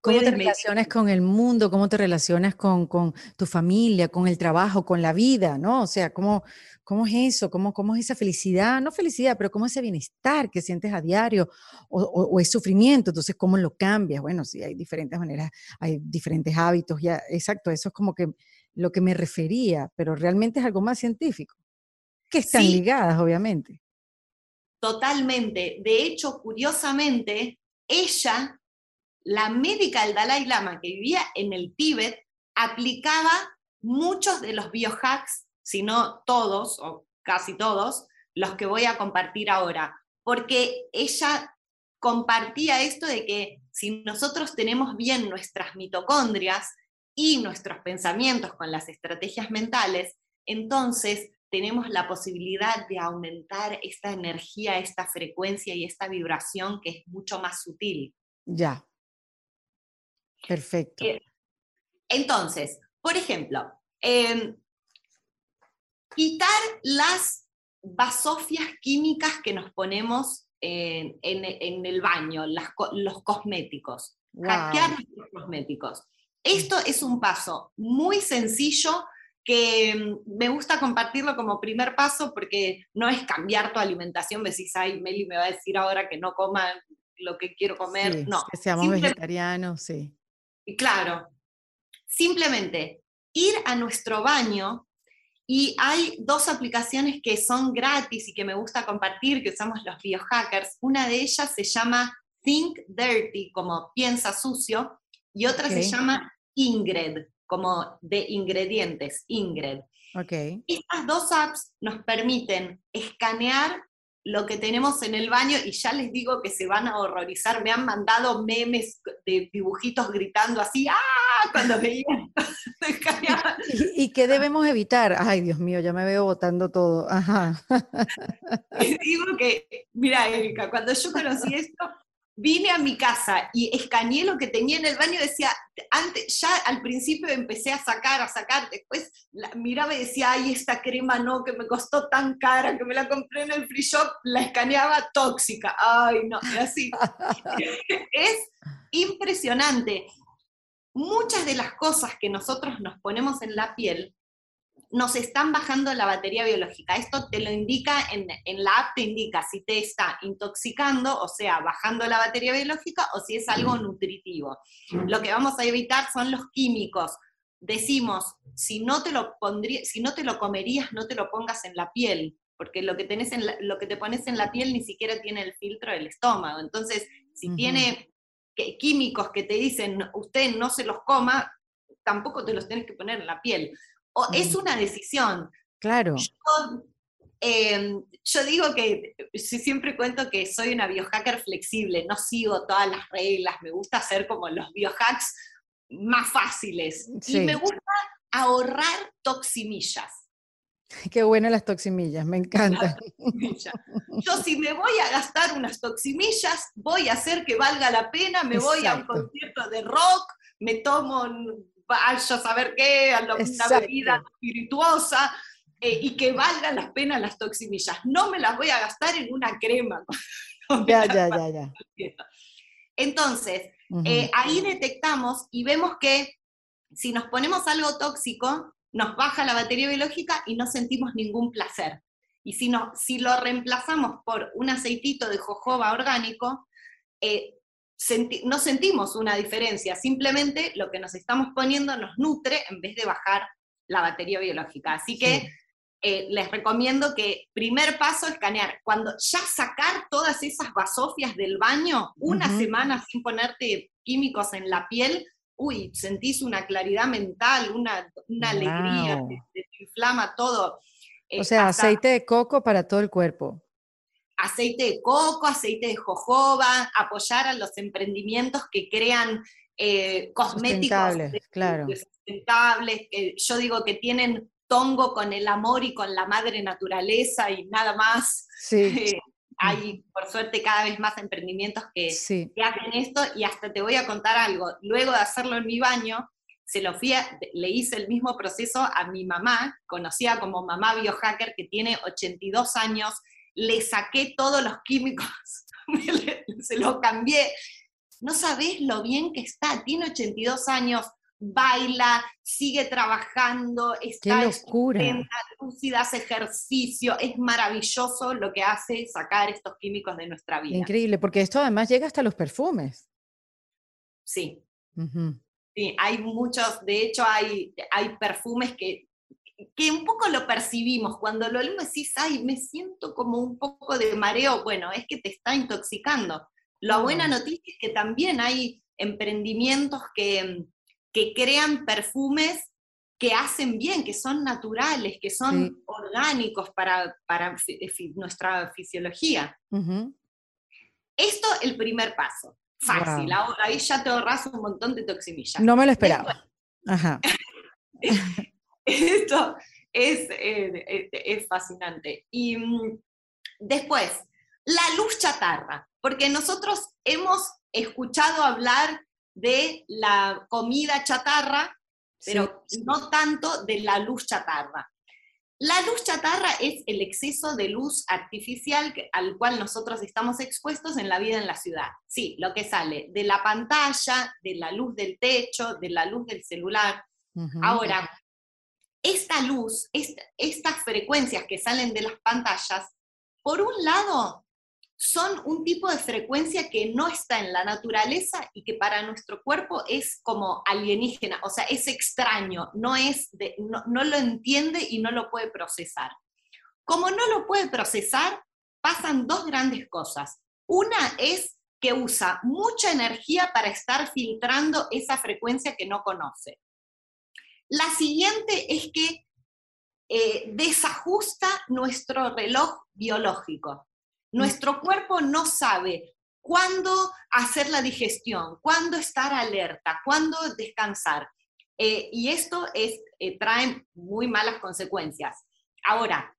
¿Cómo te relacionas con el mundo? ¿Cómo te relacionas con, tu familia, con el trabajo, con la vida? ¿no? O sea, ¿cómo, cómo es eso? ¿Cómo, ¿Cómo es esa felicidad? No felicidad, pero ¿cómo es ese bienestar que sientes a diario? O, o, es sufrimiento? Entonces, ¿cómo lo cambias? Bueno, sí, hay diferentes maneras, hay diferentes hábitos, ya, exacto, eso es como que lo que me refería, pero realmente es algo más científico, que están ligadas, obviamente. Totalmente. De hecho, curiosamente, ella la médica del Dalai Lama que vivía en el Tíbet aplicaba muchos de los biohacks, si no todos o casi todos, los que voy a compartir ahora, porque ella compartía esto de que si nosotros tenemos bien nuestras mitocondrias y nuestros pensamientos con las estrategias mentales, entonces tenemos la posibilidad de aumentar esta energía, esta frecuencia y esta vibración que es mucho más sutil. Ya, Perfecto. Eh, entonces, por ejemplo, em, quitar las basofias químicas que nos ponemos en, el baño, los cosméticos, hackear los cosméticos. Esto es un paso muy sencillo que em, me gusta compartirlo como primer paso porque no es cambiar tu alimentación, me decís, ay, Meli me va a decir ahora que no coma lo que quiero comer, no. Que seamos vegetarianos, sí claro, simplemente ir a nuestro baño y hay dos aplicaciones que son gratis y que me gusta compartir, que usamos los biohackers. Una de ellas se llama Think Dirty, como piensa sucio, y otra se llama Ingred, como de ingredientes, Ingred. Okay. Estas dos apps nos permiten escanear lo que tenemos en el baño y ya les digo que se van a horrorizar. Me han mandado memes de dibujitos gritando así, ¡ah! cuando veían. ¿Y, ¿Y, qué debemos evitar? Ay, Dios mío, ya me veo botando todo. Ajá. Les digo que, mira, Erika, cuando yo conocí esto, vine a mi casa y escaneé lo que tenía en el baño, decía, antes, ya al principio empecé a sacar, a sacar, después miraba y decía, ay, esta crema no, que me costó tan cara, que me la compré en el free shop, la escaneaba tóxica, ay, no, así. es impresionante. Muchas de las cosas que nosotros nos ponemos en la piel nos están bajando la batería biológica. Esto te lo indica, en, la app te indica si te está intoxicando, o sea, bajando la batería biológica, o si es algo nutritivo. Lo que vamos a evitar son los químicos. Decimos, si no te lo, pondría, si no te lo comerías, no te lo pongas en la piel, porque lo que, tenés en lo que te pones en la piel ni siquiera tiene el filtro del estómago. Entonces, si tiene químicos que te dicen, usted no se los coma, tampoco te los tienes que poner en la piel es una decisión. Claro. Em, yo, digo que siempre cuento que soy una biohacker flexible, no sigo todas las reglas, me gusta hacer como los biohacks más fáciles. Y me gusta ahorrar toximillas. Qué buenas las toximillas, me encanta. Yo si me voy a gastar unas toximillas, voy a hacer que valga la pena, me voy a un concierto de rock, me tomo vaya a saber qué, a una bebida espirituosa, eh, y que valgan las penas las toximillas. No me las voy a gastar en una crema. ya, ya, ya, ya. Entonces, eh, ahí detectamos y vemos que si nos ponemos algo tóxico, nos baja la batería biológica y no sentimos ningún placer. Y si, no, si lo reemplazamos por un aceitito de jojoba orgánico, eh, no sentimos una diferencia, simplemente lo que nos estamos poniendo nos nutre en vez de bajar la batería biológica. Así que eh, les recomiendo que primer paso escanear. Cuando ya sacar todas esas basofias del baño, una semana sin ponerte químicos en la piel, uy, sentís una claridad mental, una, alegría, te, inflama todo. o sea, aceite de coco para todo el cuerpo aceite de coco, aceite de jojoba, apoyar a los emprendimientos que crean eh, cosméticos sustentables, yo digo que tienen tongo con el amor y con la madre naturaleza y nada más. Sí. hay, por suerte, cada vez más emprendimientos que, que, hacen esto y hasta te voy a contar algo. Luego de hacerlo en mi baño, se lo fui le hice el mismo proceso a mi mamá, conocida como mamá biohacker, que tiene 82 años, le saqué todos los químicos, se los cambié. No sabés lo bien que está, tiene 82 años, baila, sigue trabajando, está locura. lúcida, hace ejercicio, es maravilloso lo que hace sacar estos químicos de nuestra vida. Increíble, porque esto además llega hasta los perfumes. Sí. Sí, hay muchos, de hecho hay, hay perfumes que que un poco lo percibimos, cuando lo leemos decís, ay, me siento como un poco de mareo, bueno, es que te está intoxicando. La buena noticia es que también hay emprendimientos que, que crean perfumes que hacen bien, que son naturales, que son orgánicos para, para nuestra fisiología. Esto el primer paso. Fácil, ahí ya te ahorras un montón de toximillas. No me lo esperaba. Ajá. Esto es, eh, es fascinante. Y mm, después, la luz chatarra, porque nosotros hemos escuchado hablar de la comida chatarra, pero no tanto de la luz chatarra. La luz chatarra es el exceso de luz artificial al cual nosotros estamos expuestos en la vida en la ciudad. Sí, lo que sale de la pantalla, de la luz del techo, de la luz del celular. Ahora, esta luz, estas frecuencias que salen de las pantallas, por un lado, son un tipo de frecuencia que no está en la naturaleza y que para nuestro cuerpo es como alienígena, o sea, es extraño, no, es no, lo entiende y no lo puede procesar. Como no lo puede procesar, pasan dos grandes cosas. Una es que usa mucha energía para estar filtrando esa frecuencia que no conoce. La siguiente es que eh, desajusta nuestro reloj biológico. Nuestro cuerpo no sabe cuándo hacer la digestión, cuándo estar alerta, cuándo descansar. Eh, y esto es, eh, trae muy malas consecuencias. Ahora,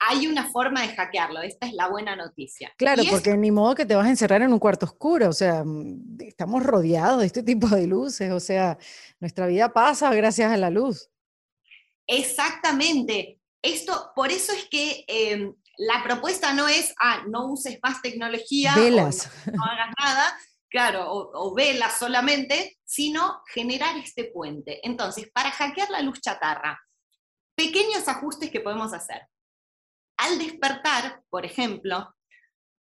hay una forma de hackearlo, esta es la buena noticia. Claro, porque ni modo que te vas a encerrar en un cuarto oscuro, o sea, mm, estamos rodeados de este tipo de luces, o sea, nuestra vida pasa gracias a la luz. Exactamente. Esto, por eso es que em, la propuesta no es, ah, no uses más tecnología, velas. no, hagas nada, claro, o, o, velas solamente, sino generar este puente. Entonces, para hackear la luz chatarra, pequeños ajustes que podemos hacer. Al despertar, por ejemplo,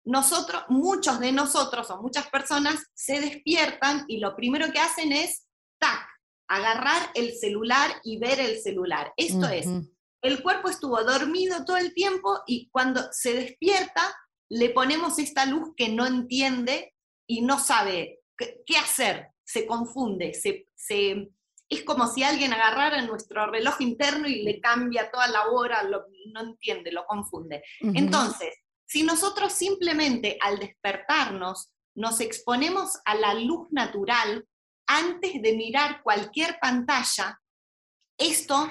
nosotros, muchos de nosotros o muchas personas se despiertan y lo primero que hacen es, tac, agarrar el celular y ver el celular. Esto es, el cuerpo estuvo dormido todo el tiempo y cuando se despierta le ponemos esta luz que no entiende y no sabe qué, hacer, se confunde, se, es como si alguien agarrara nuestro reloj interno y le cambia toda la hora, no entiende, lo confunde. Entonces, si nosotros simplemente al despertarnos nos exponemos a la luz natural antes de mirar cualquier pantalla, esto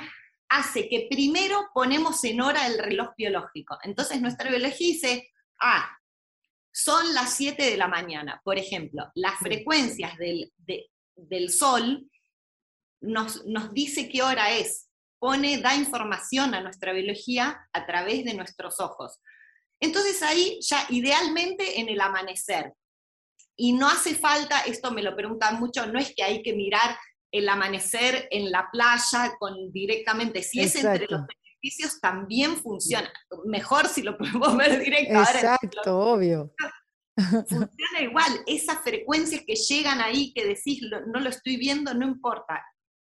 hace que primero ponemos en hora el reloj biológico. Entonces nuestra biología dice, ah, son las 7 de la mañana, por ejemplo, las frecuencias del, del sol nos, dice qué hora es, pone, da información a nuestra biología a través de nuestros ojos. Entonces ahí ya idealmente en el amanecer. Y no hace falta, esto me lo preguntan mucho, no es que hay que mirar el amanecer en la playa con directamente, si es entre los edificios también funciona. Mejor si lo podemos ver directo. Exacto, obvio. Funciona igual, esas frecuencias que llegan ahí, que decís, no lo estoy viendo, no importa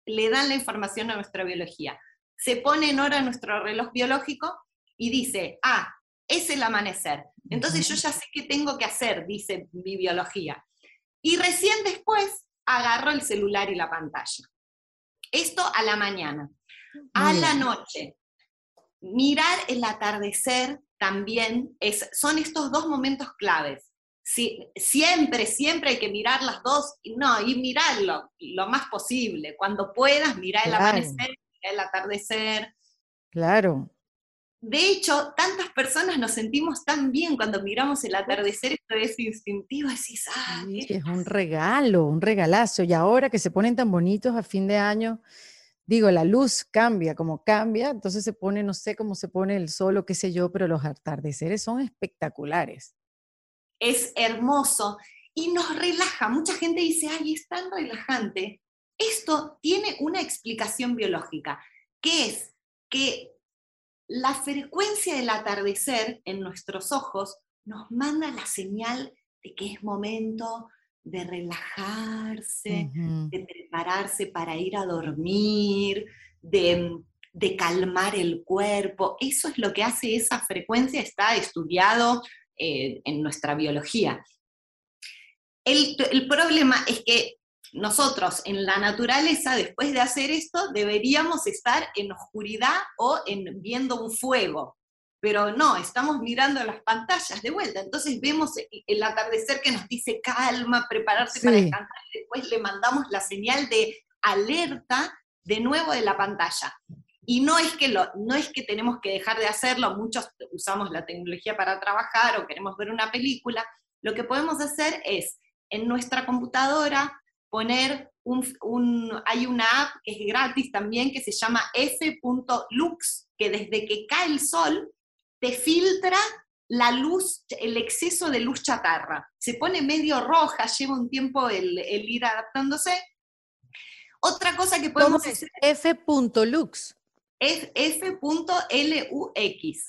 le dan la información a nuestra biología. Se pone en hora nuestro reloj biológico y dice, ah, es el amanecer. Entonces yo ya sé qué tengo que hacer, dice mi biología. Y recién después agarro el celular y la pantalla. Esto a la mañana. A la noche, mirar el atardecer también es, son estos dos momentos claves siempre, siempre hay que mirar las dos, no, y mirarlo lo más posible. Cuando puedas, mirar el amanecer, el atardecer. Claro. De hecho, tantas personas nos sentimos tan bien cuando miramos el atardecer, esto es instintivo, decís, ah, es un regalo, un regalazo. Y ahora que se ponen tan bonitos a fin de año, digo, la luz cambia, como cambia, entonces se pone, no sé cómo se pone el sol o qué sé yo, pero los atardeceres son espectaculares es hermoso y nos relaja. Mucha gente dice, ay, es tan relajante. Esto tiene una explicación biológica, que es que la frecuencia del atardecer en nuestros ojos nos manda la señal de que es momento de relajarse, de prepararse para ir a dormir, de, de, calmar el cuerpo. Eso es lo que hace esa frecuencia, está estudiado eh, en nuestra biología. El, el problema es que nosotros en la naturaleza, después de hacer esto, deberíamos estar en oscuridad o en viendo un fuego. Pero no, estamos mirando las pantallas de vuelta. Entonces vemos el atardecer que nos dice calma, prepararse para descansar, y después le mandamos la señal de alerta de nuevo de la pantalla. Y no es, que lo, no es que tenemos que dejar de hacerlo, muchos usamos la tecnología para trabajar o queremos ver una película, lo que podemos hacer es en nuestra computadora poner un, hay una app que es gratis también que se llama f.lux, que desde que cae el sol te filtra la luz, el exceso de luz chatarra. Se pone medio roja, lleva un tiempo el, el ir adaptándose. Otra cosa que podemos hacer... F.lux es f.lux.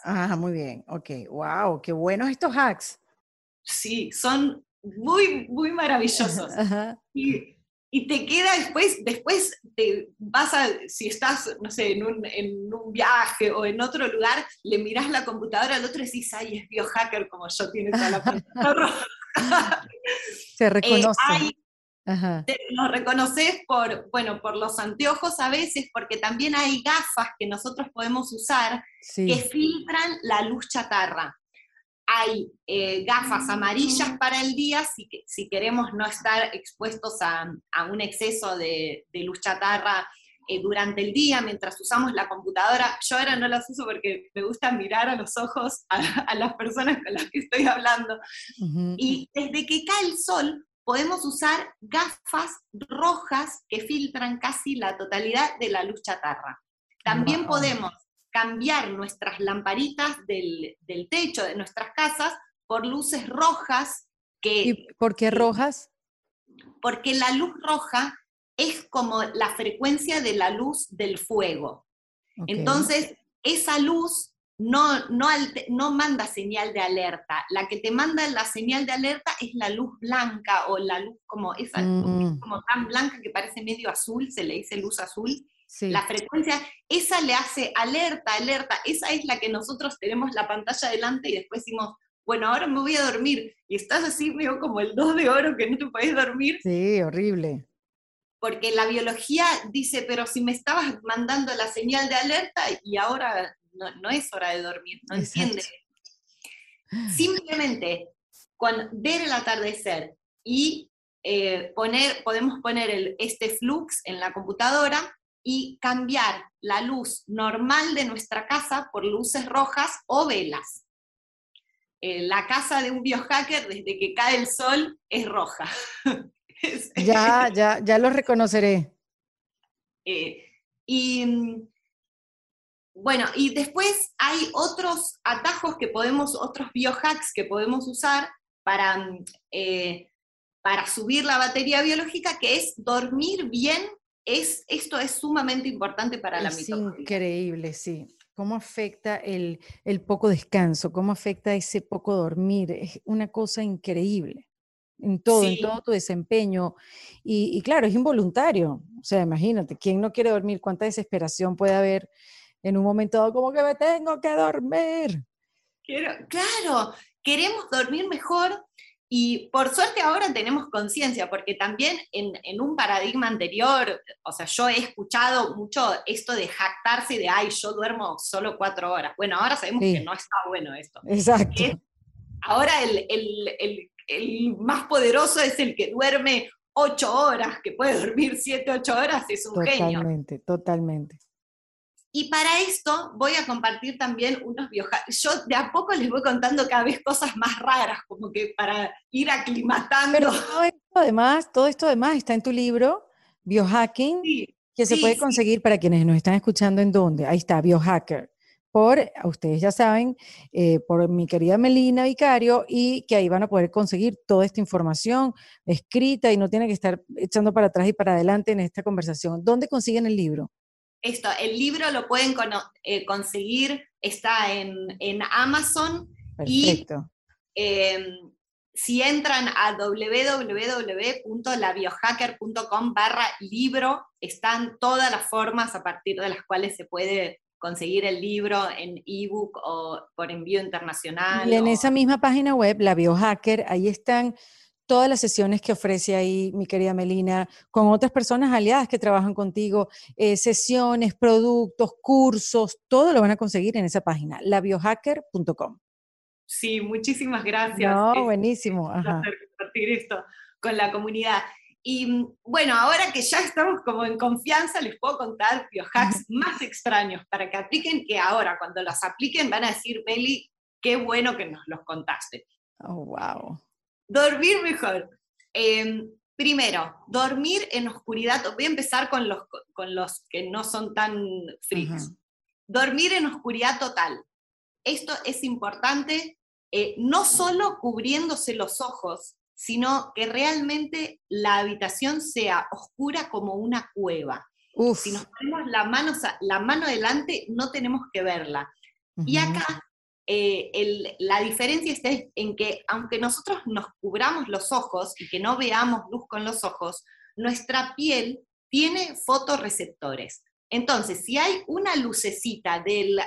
Ah, muy bien, ok, wow, qué buenos estos hacks. Sí, son muy, muy maravillosos. Y, y, te queda después, después te vas a, si estás, no sé, en un, en un, viaje o en otro lugar, le miras la computadora al otro y decís, ay, es biohacker como yo, tiene toda la pantalla Se eh, reconoce. Nos reconoces por, bueno, por los anteojos a veces, porque también hay gafas que nosotros podemos usar que filtran la luz chatarra. Hay eh, gafas amarillas para el día si, si queremos no estar expuestos a, un exceso de, luz chatarra eh, durante el día, mientras usamos la computadora. Yo ahora no las uso porque me gusta mirar a los ojos a, las personas con las que estoy hablando. Y desde que cae el sol, podemos usar gafas rojas que filtran casi la totalidad de la luz chatarra. También podemos cambiar nuestras lamparitas del, techo de nuestras casas por luces rojas que... ¿Y por qué rojas? Porque la luz roja es como la frecuencia de la luz del fuego. Entonces, esa luz no, no, no, manda señal de alerta. La que te manda la señal de alerta es la luz blanca o la luz como esa, mm. como tan blanca que parece medio azul, se le dice luz azul. La frecuencia, esa le hace alerta, alerta. Esa es la que nosotros tenemos la pantalla delante y después decimos, bueno, ahora me voy a dormir. Y estás así, medio como el dos de oro que no te puedes dormir. Sí, horrible porque la biología dice, pero si me estabas mandando la señal de alerta y ahora no, es hora de dormir, no entiende. Simplemente con ver el atardecer y eh, poner, podemos poner este flux en la computadora y cambiar la luz normal de nuestra casa por luces rojas o velas. Eh, la casa de un biohacker desde que cae el sol es roja. ya, ya, ya lo reconoceré. Eh, y bueno, y después hay otros atajos que podemos, otros biohacks que podemos usar para, mm, eh, para subir la batería biológica, que es dormir bien. Es, esto es sumamente importante para la mitocondria. Increíble, sí. ¿Cómo afecta el, el poco descanso? ¿Cómo afecta ese poco dormir? Es una cosa increíble en todo, en todo tu desempeño. Y, y, claro, es involuntario. O sea, imagínate, ¿quién no quiere dormir? ¿Cuánta desesperación puede haber en un momento dado como que me tengo que dormir? claro, queremos dormir mejor y por suerte ahora tenemos conciencia, porque también en, en, un paradigma anterior, o sea, yo he escuchado mucho esto de jactarse de, ay, yo duermo solo cuatro horas. Bueno, ahora sabemos que no está bueno esto. Exacto. ahora el, el, el el más poderoso es el que duerme ocho horas, que puede dormir siete, ocho horas, es un genio. Totalmente, totalmente. Y para esto voy a compartir también unos biohacks. Yo de a poco les voy contando cada vez cosas más raras, como que para ir aclimatando. Pero todo esto además, todo esto además está en tu libro, Biohacking, que se puede conseguir para quienes nos están escuchando en dónde. Ahí está, Biohacker por, ustedes ya saben, eh, por mi querida Melina Vicario, y que ahí van a poder conseguir toda esta información escrita y no tienen que estar echando para atrás y para adelante en esta conversación. ¿Dónde consiguen el libro? Esto, el libro lo pueden eh, conseguir, está en, Amazon Perfecto. y em, si entran a www.labiohacker.com barra libro, están todas las formas a partir de las cuales se puede conseguir el libro en ebook o por envío internacional. Y en esa misma página web, la Biohacker, ahí están todas las sesiones que ofrece ahí mi querida Melina, con otras personas aliadas que trabajan contigo, eh, sesiones, productos, cursos, todo lo van a conseguir en esa página, labiohacker.com. Sí, muchísimas gracias. No, buenísimo. Ajá. compartir esto con la comunidad. Y mm, bueno, ahora que ya estamos como en confianza, les puedo contar biohacks más extraños para que apliquen, que ahora cuando los apliquen van a decir, Meli, qué bueno que nos los contaste. Oh, wow. Dormir mejor. Em, primero, dormir en oscuridad. Voy a empezar con los, con los que no son tan freaks. Dormir en oscuridad total. Esto es importante, eh, no solo cubriéndose los ojos, sino que realmente la habitación sea oscura como una cueva. Si nos ponemos la mano, la mano delante, no tenemos que verla. Y acá eh, la diferencia está en que aunque nosotros nos cubramos los ojos y que no veamos luz con los ojos, nuestra piel tiene fotoreceptores. Entonces, si hay una lucecita del,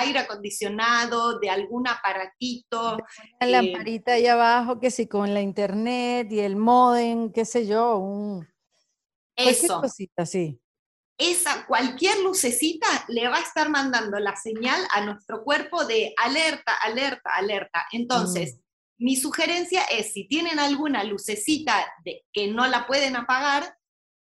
aire acondicionado, de algún aparatito. La eh, lamparita ahí abajo, que sí, con la internet y el modem, qué sé yo, un. Eso. Cosita, sí. Esa, cualquier lucecita le va a estar mandando la señal a nuestro cuerpo de alerta, alerta, alerta. Entonces, mm. mi sugerencia es, si tienen alguna lucecita de, que no la pueden apagar,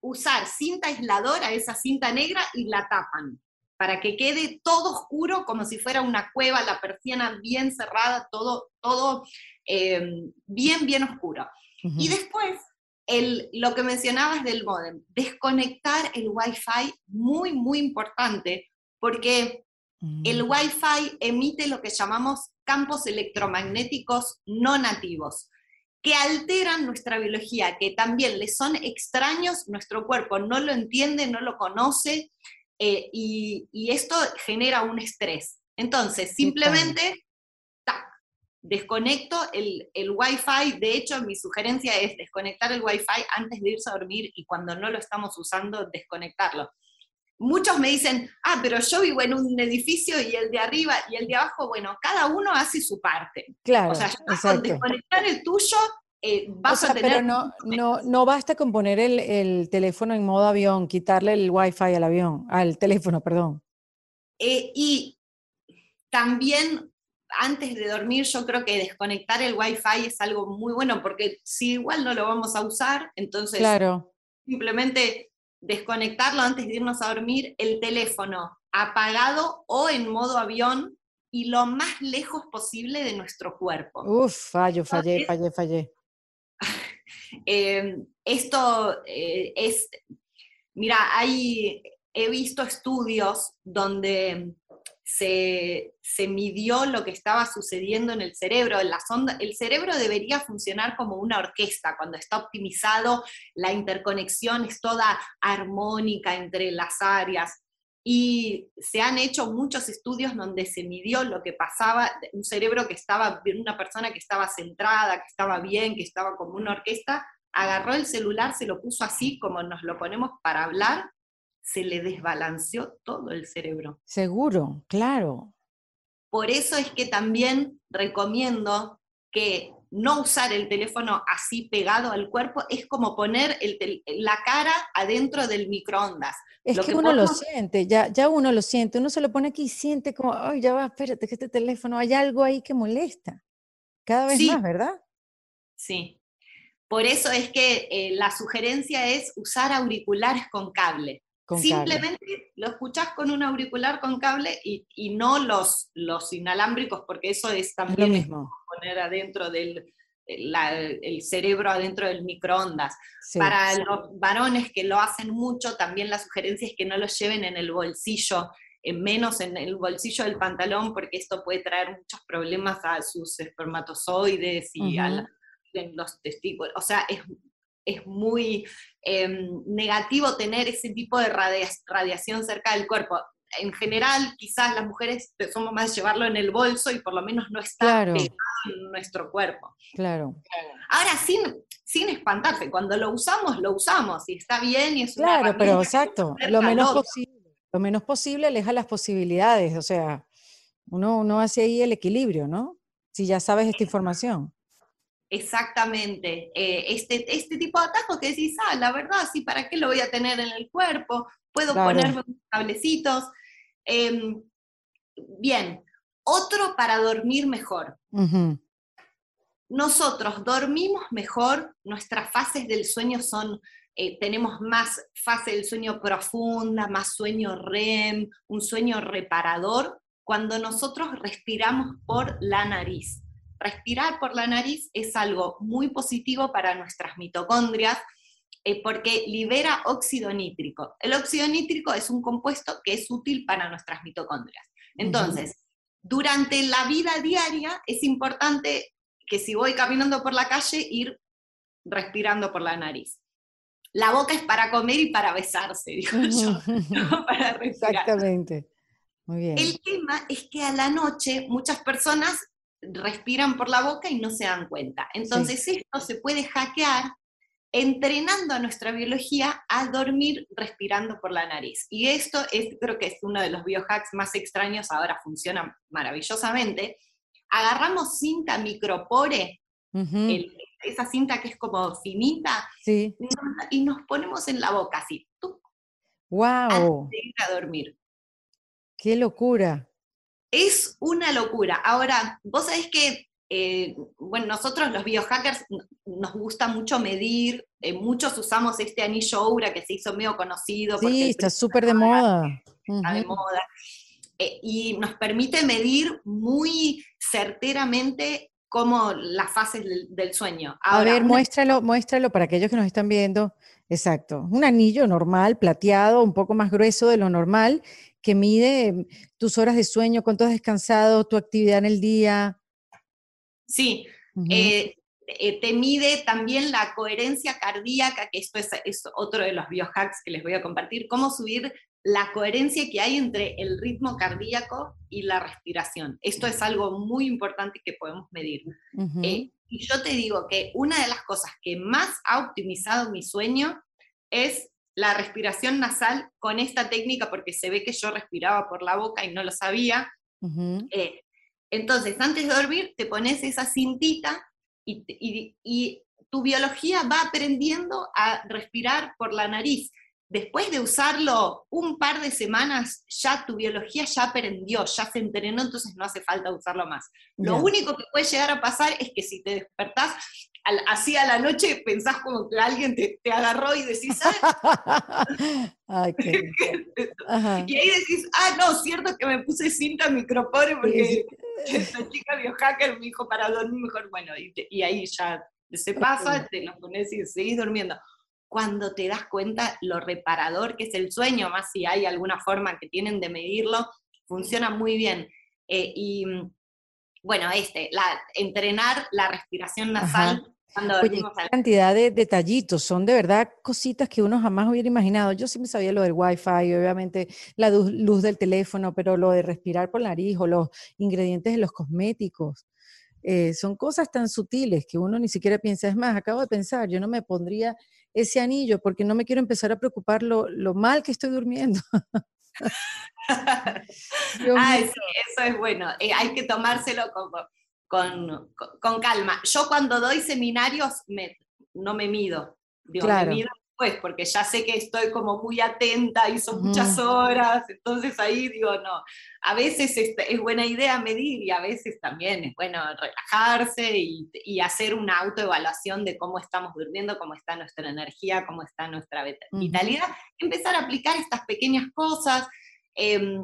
usar cinta aisladora, esa cinta negra, y la tapan para que quede todo oscuro como si fuera una cueva, la persiana bien cerrada, todo, todo eh, bien, bien oscuro. Y después, el, lo que mencionabas del modem, desconectar el Wi-Fi, muy, muy importante, porque el mm. Wi-Fi emite lo que llamamos campos electromagnéticos no nativos que alteran nuestra biología, que también le son extraños, nuestro cuerpo no lo entiende, no lo conoce, eh, y, esto genera un estrés. Entonces, simplemente, desconecto el, el Wi-Fi. De hecho, mi sugerencia es desconectar el Wi-Fi antes de irse a dormir y cuando no lo estamos usando, desconectarlo. Muchos me dicen, ah, pero yo vivo en un edificio y el de arriba y el de abajo, bueno, cada uno hace su parte. Claro. O sea, con desconectar el tuyo eh, vas a tener... Pero no, no, no basta con poner el, el, teléfono en modo avión, quitarle el wifi al avión, al teléfono, perdón. Eh, y también antes de dormir yo creo que desconectar el wifi es algo muy bueno porque si igual no lo vamos a usar, entonces claro. simplemente desconectarlo antes de irnos a dormir, el teléfono apagado o en modo avión y lo más lejos posible de nuestro cuerpo. Uf, fallo, fallé, fallé, fallé. Eh, esto eh, es, mira, hay, he visto estudios donde se, midió lo que estaba sucediendo en el cerebro, en la sonda. El cerebro debería funcionar como una orquesta, cuando está optimizado, la interconexión es toda armónica entre las áreas. Y se han hecho muchos estudios donde se midió lo que pasaba, un cerebro que estaba, una persona que estaba centrada, que estaba bien, que estaba como una orquesta, agarró el celular, se lo puso así como nos lo ponemos para hablar, se le desbalanceó todo el cerebro. Seguro, claro. Por eso es que también recomiendo que no usar el teléfono así pegado al cuerpo es como poner la cara adentro del microondas. Es que, uno lo siente, ya, ya uno lo siente, uno se lo pone aquí y siente como, ay, ya va, espérate, que este teléfono, hay algo ahí que molesta. Cada vez más, ¿verdad? Sí. Por eso es que eh, la sugerencia es usar auriculares con cable. Simplemente lo escuchás con un auricular con cable y, no los, los inalámbricos, porque eso es también lo mismo. poner adentro del el cerebro adentro del microondas. Para los varones que lo hacen mucho, también la sugerencia es que no lo lleven en el bolsillo, menos en el bolsillo del pantalón, porque esto puede traer muchos problemas a sus espermatozoides y a los testículos. O sea, es es muy em, negativo tener ese tipo de radiación cerca del cuerpo. En general, quizás las mujeres somos más llevarlo en el bolso y por lo menos no está pegado en nuestro cuerpo. Claro. Ahora, sin, sin espantarse, cuando lo usamos, lo usamos y está bien y es Claro, pero exacto, lo menos posible, lo menos posible aleja las posibilidades, o sea, uno, uno hace ahí el equilibrio, ¿no? Si ya sabes esta información. Exactamente. Eh, este, este tipo de atajos que decís, ah, la verdad, sí, ¿para qué lo voy a tener en el cuerpo? Puedo ponerme unos cablecitos. Em, bien, otro para dormir mejor. Nosotros dormimos mejor, nuestras fases del sueño son, eh, tenemos más fase del sueño profunda, más sueño REM, un sueño reparador, cuando nosotros respiramos por la nariz respirar por la nariz es algo muy positivo para nuestras mitocondrias eh, porque libera óxido nítrico. El óxido nítrico es un compuesto que es útil para nuestras mitocondrias. Entonces, durante la vida diaria es importante que si voy caminando por la calle, ir respirando por la nariz. La boca es para comer y para besarse, digo yo, para respirar. Exactamente. Muy bien. El tema es que a la noche muchas personas respiran por la boca y no se dan cuenta. Entonces esto se puede hackear entrenando a nuestra biología a dormir respirando por la nariz. Y esto es, creo que es uno de los biohacks más extraños, ahora funciona maravillosamente. Agarramos cinta micropore, esa cinta que es como finita, y, nos, ponemos en la boca así, ¡Wow! Antes de ir a dormir. ¡Qué locura! Es una locura. Ahora, vos sabés que eh, bueno, nosotros los biohackers nos gusta mucho medir, eh, muchos usamos este anillo Aura que se hizo medio conocido. Sí, está súper de moda. Está de moda. Eh, y nos permite medir muy certeramente cómo las fases del, sueño. a ver, muéstralo, muéstralo para aquellos que nos están viendo. Exacto, un anillo normal, plateado, un poco más grueso de lo normal, que mide tus horas de sueño, cuánto has descansado, tu actividad en el día. Sí, eh, eh, te mide también la coherencia cardíaca, que esto es, es, otro de los biohacks que les voy a compartir, cómo subir la coherencia que hay entre el ritmo cardíaco y la respiración. Esto es algo muy importante que podemos medir. Eh, y yo te digo que una de las cosas que más ha optimizado mi sueño es la respiración nasal con esta técnica, porque se ve que yo respiraba por la boca y no lo sabía. Entonces, antes de dormir, te pones esa cintita y, tu biología va aprendiendo a respirar por la nariz. Después de usarlo un par de semanas, ya tu biología ya aprendió, ya se entrenó, entonces no hace falta usarlo más. Lo único que puede llegar a pasar es que si te despertás así a la noche, pensás como que alguien te, agarró y decís, ah". y ahí decís, ah, no, cierto que me puse cinta micropore porque esta chica biohacker me dijo para dormir mejor, bueno, y, ahí ya se pasa, te lo pones y seguís durmiendo. Cuando te das cuenta lo reparador que es el sueño, más si hay alguna forma que tienen de medirlo, funciona muy bien. Eh, y bueno, este, la, entrenar la respiración nasal. Cuando Oye, cantidad de detallitos, son de verdad cositas que uno jamás hubiera imaginado. Yo sí me sabía lo del wifi, obviamente la luz del teléfono, pero lo de respirar por la nariz o los ingredientes de los cosméticos. Eh, son cosas tan sutiles que uno ni siquiera piensa. Es más, acabo de pensar, yo no me pondría ese anillo porque no me quiero empezar a preocupar lo, lo mal que estoy durmiendo. Ay, sí, eso es bueno. Eh, hay que tomárselo con, con, calma. Yo cuando doy seminarios me, no me mido. Digo, me mido pues porque ya sé que estoy como muy atenta y son muchas horas, entonces ahí digo, no, a veces es, es, buena idea medir y a veces también es bueno relajarse y, y, hacer una autoevaluación de cómo estamos durmiendo, cómo está nuestra energía, cómo está nuestra vitalidad, empezar a aplicar estas pequeñas cosas. Eh,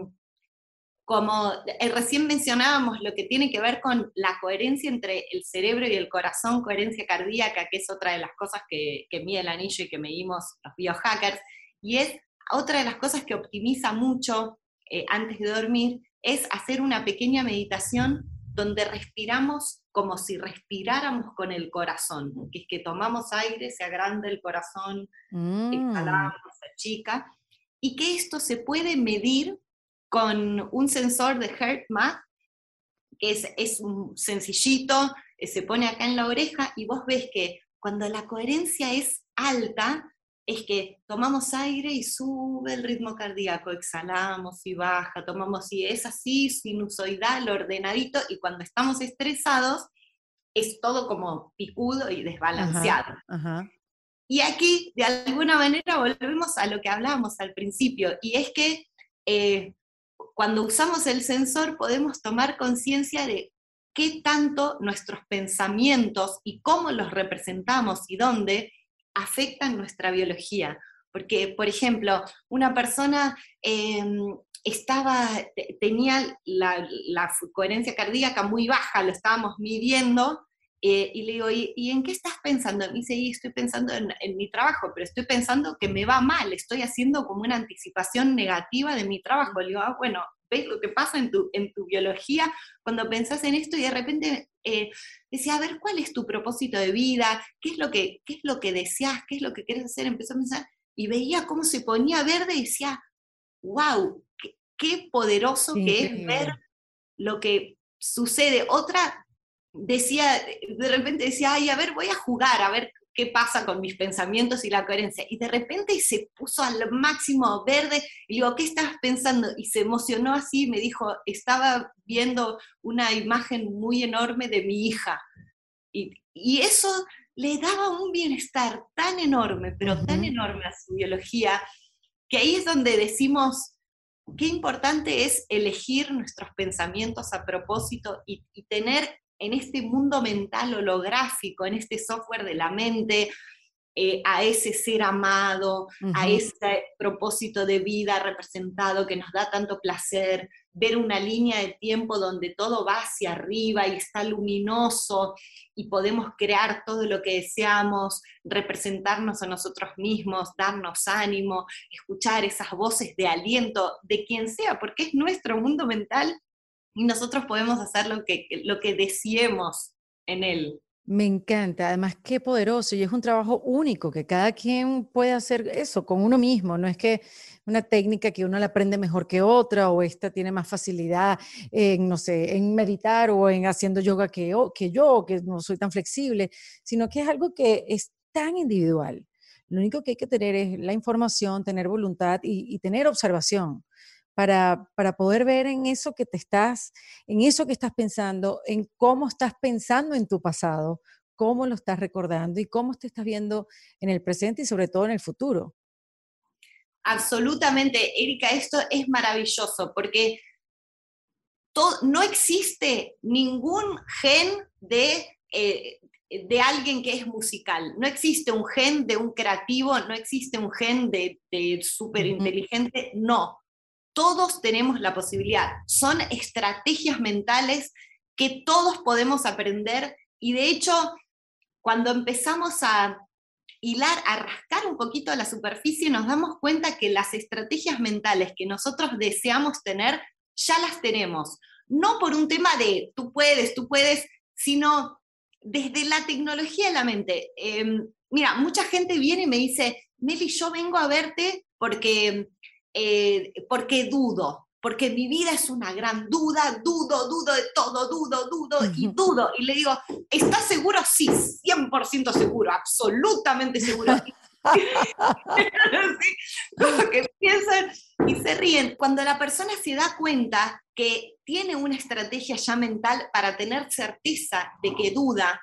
como eh, recién mencionábamos, lo que tiene que ver con la coherencia entre el cerebro y el corazón, coherencia cardíaca, que es otra de las cosas que, que mide el anillo y que medimos los biohackers, y es otra de las cosas que optimiza mucho eh, antes de dormir, es hacer una pequeña meditación donde respiramos como si respiráramos con el corazón, que es que tomamos aire, se agranda el corazón, mm. exhalamos, se achica, y que esto se puede medir con un sensor de HeartMath, que es, es sencillito, eh, se pone acá en la oreja y vos ves que cuando la coherencia es alta, es que tomamos aire y sube el ritmo cardíaco, exhalamos y baja, tomamos y es así, sinusoidal, ordenadito, y cuando estamos estresados, es todo como picudo y desbalanceado. Y aquí, de alguna manera, volvemos a lo que hablábamos al principio, y es que eh, cuando usamos el sensor podemos tomar conciencia de qué tanto nuestros pensamientos y cómo los representamos y dónde afectan nuestra biología. Porque, por ejemplo, una persona em, estaba, tenía la, la, coherencia cardíaca muy baja, lo estábamos midiendo, eh, y le digo, ¿Y, en qué estás pensando? Me dice, y estoy pensando en, mi trabajo, pero estoy pensando que me va mal, estoy haciendo como una anticipación negativa de mi trabajo. Le digo, ah, bueno, ¿ves lo que pasa en tu, en tu biología cuando pensás en esto y de repente eh, decía, a ver, ¿cuál es tu propósito de vida? ¿Qué es lo que, qué es lo que deseas? ¿Qué es lo que quieres hacer? Empezó a pensar y veía cómo se ponía verde y decía, wow, qué, poderoso que es ver lo que sucede. Otra decía, de repente decía, ay, a ver, voy a jugar, a ver qué pasa con mis pensamientos y la coherencia. Y de repente se puso al máximo verde y digo, ¿qué estás pensando? Y se emocionó así, me dijo, estaba viendo una imagen muy enorme de mi hija. Y, y eso le daba un bienestar tan enorme, pero tan enorme a su biología, que ahí es donde decimos, qué importante es elegir nuestros pensamientos a propósito y, y tener en este mundo mental holográfico, en este software de la mente, eh, a ese ser amado, a ese propósito de vida representado que nos da tanto placer, ver una línea de tiempo donde todo va hacia arriba y está luminoso y podemos crear todo lo que deseamos, representarnos a nosotros mismos, darnos ánimo, escuchar esas voces de aliento de quien sea, porque es nuestro mundo mental y nosotros podemos hacer lo que, lo que deseemos en él. Me encanta, además qué poderoso y es un trabajo único que cada quien puede hacer eso con uno mismo, no es que una técnica que uno la aprende mejor que otra o esta tiene más facilidad en, no sé, en meditar o en haciendo yoga que, que yo, que no soy tan flexible, sino que es algo que es tan individual. Lo único que hay que tener es la información, tener voluntad y tener observación para, poder ver en eso que te estás, en eso que estás pensando, en cómo estás pensando en tu pasado, cómo lo estás recordando y cómo te estás viendo en el presente y sobre todo en el futuro. Absolutamente, Erika, esto es maravilloso porque no existe ningún gen de, eh, de alguien que es musical, no existe un gen de un creativo, no existe un gen de, de súper inteligente, no todos tenemos la posibilidad. Son estrategias mentales que todos podemos aprender y de hecho, cuando empezamos a hilar, a rascar un poquito la superficie, nos damos cuenta que las estrategias mentales que nosotros deseamos tener, ya las tenemos. No por un tema de tú puedes, tú puedes, sino desde la tecnología de la mente. Em, mira, mucha gente viene y me dice, Nelly, yo vengo a verte porque eh, porque dudo, porque mi vida es una gran duda, dudo, dudo de todo, dudo, dudo y dudo. Y le digo, ¿estás seguro? Sí, 100% seguro, absolutamente seguro. como que piensan y se ríen. Cuando la persona se da cuenta que tiene una estrategia ya mental para tener certeza de que duda,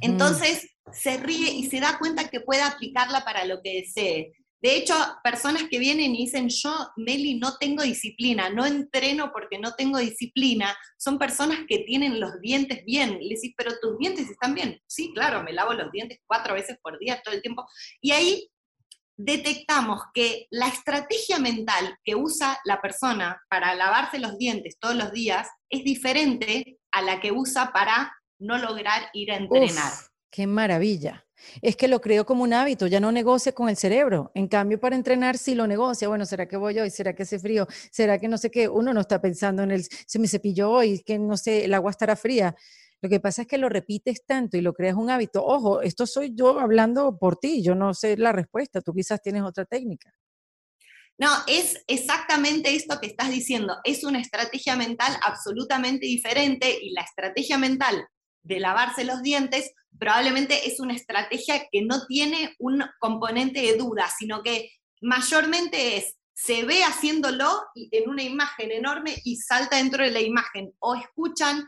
entonces se ríe y se da cuenta que puede aplicarla para lo que desee. De hecho, personas que vienen y dicen, yo, Meli, no tengo disciplina, no entreno porque no tengo disciplina, son personas que tienen los dientes bien. Le decís, pero tus dientes están bien. Sí, claro, me lavo los dientes cuatro veces por día, todo el tiempo. Y ahí detectamos que la estrategia mental que usa la persona para lavarse los dientes todos los días es diferente a la que usa para no lograr ir a entrenar. ¡Qué maravilla! Es que lo creo como un hábito, ya no negocia con el cerebro. En cambio, para entrenar sí lo negocia. Bueno, ¿será que voy hoy? ¿Será que hace frío? ¿Será que no sé qué? Uno no está pensando en el, se me cepilló hoy, que no sé, el agua estará fría. Lo que pasa es que lo repites tanto y lo creas un hábito. Ojo, esto soy yo hablando por ti, yo no sé la respuesta, tú quizás tienes otra técnica. No, es exactamente esto que estás diciendo. Es una estrategia mental absolutamente diferente y la estrategia mental de lavarse los dientes probablemente es una estrategia que no tiene un componente de duda, sino que mayormente es, se ve haciéndolo en una imagen enorme y salta dentro de la imagen, o escuchan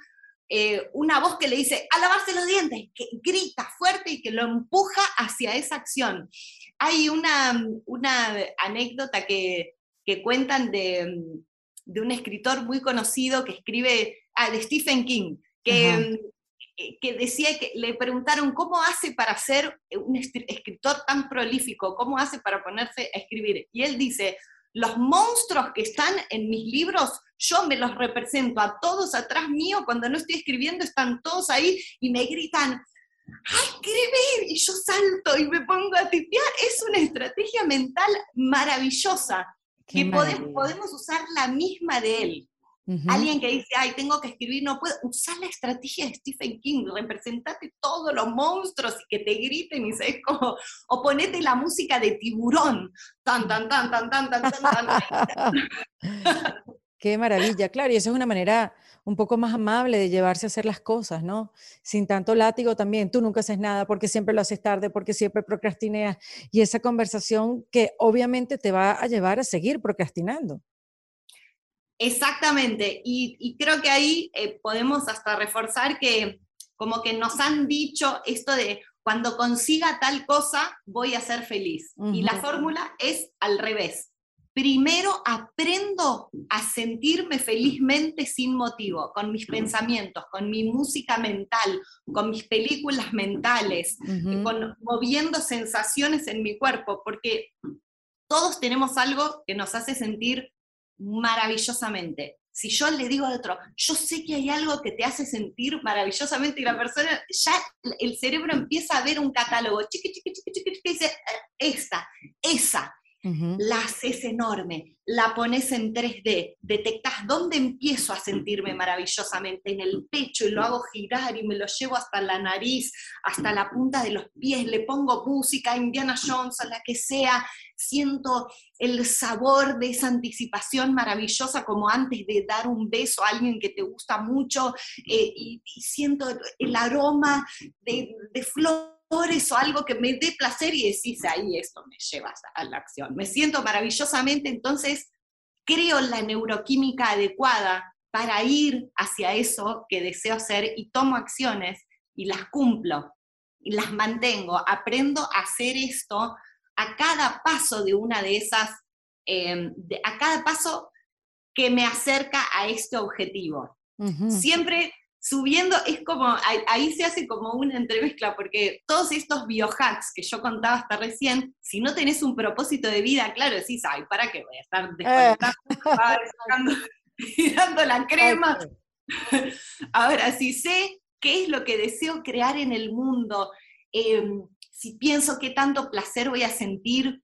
eh, una voz que le dice, a lavarse los dientes, que grita fuerte y que lo empuja hacia esa acción. Hay una, una anécdota que, cuentan de, un escritor muy conocido que escribe, ah, de Stephen King, que que decía que le preguntaron cómo hace para ser un escritor tan prolífico, cómo hace para ponerse a escribir. Y él dice, los monstruos que están en mis libros, yo me los represento a todos atrás mío, cuando no estoy escribiendo están todos ahí y me gritan, ¡ay, escribir! Y yo salto y me pongo a tipear. Es una estrategia mental maravillosa que podemos usar la misma de él. Alguien que dice, ay, tengo que escribir, no puedo. Usar la estrategia de Stephen King, representate todos los monstruos y que te griten y sabes cómo. O ponete la música de tiburón. Tan, tan, tan, tan, tan, tan, tan, tan. Qué maravilla, claro, y esa es una manera un poco más amable de llevarse a hacer las cosas, ¿no? Sin tanto látigo también, tú nunca haces nada porque siempre lo haces tarde, porque siempre procrastineas, y esa conversación que obviamente te va a llevar a seguir procrastinando. Exactamente, y, creo que ahí eh, podemos hasta reforzar que como que nos han dicho esto de cuando consiga tal cosa voy a ser feliz. Y la fórmula es al revés. primero aprendo a sentirme felizmente sin motivo, con mis pensamientos, con mi música mental, con mis películas mentales, con, moviendo sensaciones en mi cuerpo, porque todos tenemos algo que nos hace sentir maravillosamente. Si yo le digo al otro, yo sé que hay algo que te hace sentir maravillosamente y la persona, ya el cerebro empieza a ver un catálogo, chiqui, chiqui, chiqui, chiqui, y dice, esta, esa, la haces enorme, la pones en 3D, detectas dónde empiezo a sentirme maravillosamente en el pecho y lo hago girar y me lo llevo hasta la nariz, hasta la punta de los pies, le pongo música, Indiana Jones, a la que sea, siento el sabor de esa anticipación maravillosa como antes de dar un beso a alguien que te gusta mucho eh, y, siento el aroma de, de flor o algo que me dé placer y decís, ahí esto me lleva a la acción. Me siento maravillosamente, entonces creo la neuroquímica adecuada para ir hacia eso que deseo hacer y tomo acciones y las cumplo y las mantengo. Aprendo a hacer esto a cada paso de una de esas, em, a cada paso que me acerca a este objetivo. Siempre subiendo, es como, ahí, se hace como una entremezcla, porque todos estos biohacks que yo contaba hasta recién, si no tenés un propósito de vida, claro, decís, ay, ¿para qué voy a estar eh. desconectando, dando la crema? Ahora, si sé qué es lo que deseo crear en el mundo, em, si pienso qué tanto placer voy a sentir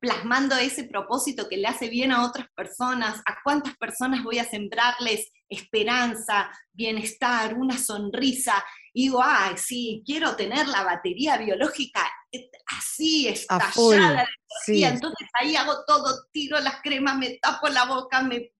plasmando ese propósito que le hace bien a otras personas, a cuántas personas voy a sembrarles esperanza, bienestar, una sonrisa, y digo, ay, sí, quiero tener la batería biológica eh, así, estallada, sí. entonces ahí hago todo, tiro las cremas, me tapo la boca, me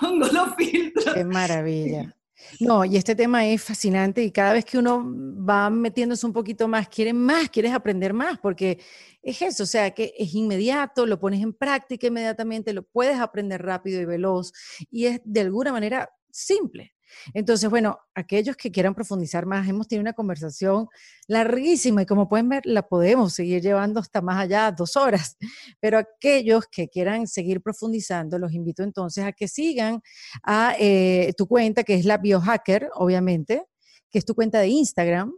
pongo los filtros. Qué maravilla. No, y este tema es fascinante y cada vez que uno va metiéndose un poquito más, quiere más, quieres aprender más, porque es eso, o sea, que es inmediato, lo pones en práctica inmediatamente, lo puedes aprender rápido y veloz y es de alguna manera simple. Entonces, bueno, aquellos que quieran profundizar más, hemos tenido una conversación larguísima y como pueden ver, la podemos seguir llevando hasta más allá, dos horas. Pero aquellos que quieran seguir profundizando, los invito entonces a que sigan a eh, tu cuenta, que es la Biohacker, obviamente, que es tu cuenta de Instagram.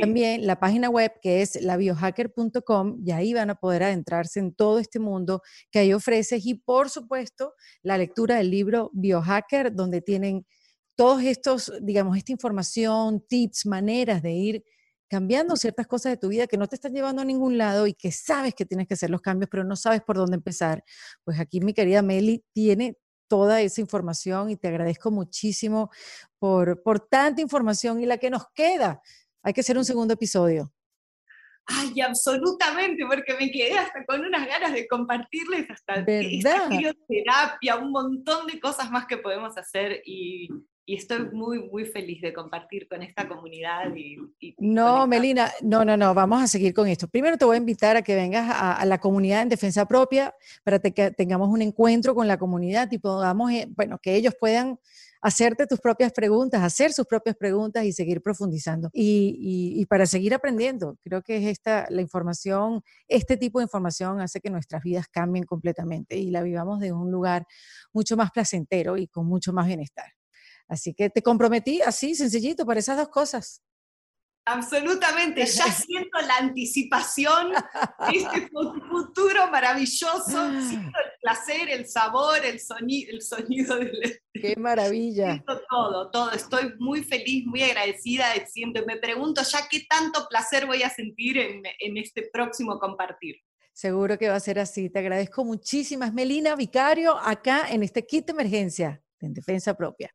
También la página web que es labiohacker.com y ahí van a poder adentrarse en todo este mundo que ahí ofreces y por supuesto la lectura del libro Biohacker donde tienen todos estos, digamos, esta información, tips, maneras de ir cambiando ciertas cosas de tu vida que no te están llevando a ningún lado y que sabes que tienes que hacer los cambios, pero no sabes por dónde empezar, pues aquí mi querida Meli tiene toda esa información y te agradezco muchísimo por, por tanta información y la que nos queda. Hay que hacer un segundo episodio. Ay, absolutamente, porque me quedé hasta con unas ganas de compartirles hasta terapia, un montón de cosas más que podemos hacer y, y estoy muy, muy feliz de compartir con esta comunidad. Y, no, Melina, no, no, no, vamos a seguir con esto. Primero te voy a invitar a que vengas a, la comunidad en defensa propia para que tengamos un encuentro con la comunidad y podamos, eh, bueno, que ellos puedan hacerte tus propias preguntas, hacer sus propias preguntas y seguir profundizando. Y, y, para seguir aprendiendo, creo que es esta, la información, este tipo de información hace que nuestras vidas cambien completamente y la vivamos de un lugar mucho más placentero y con mucho más bienestar. Así que te comprometí así, sencillito, para esas dos cosas. Absolutamente, ya siento la anticipación de este futuro maravilloso, siento el placer, el sabor, el, sonido, el sonido del... ¡Qué maravilla! Siento todo, todo, estoy muy feliz, muy agradecida de siempre. Me pregunto ya qué tanto placer voy a sentir en, en este próximo compartir. Seguro que va a ser así. Te agradezco muchísimas, Melina Vicario, acá en este kit de emergencia en defensa propia.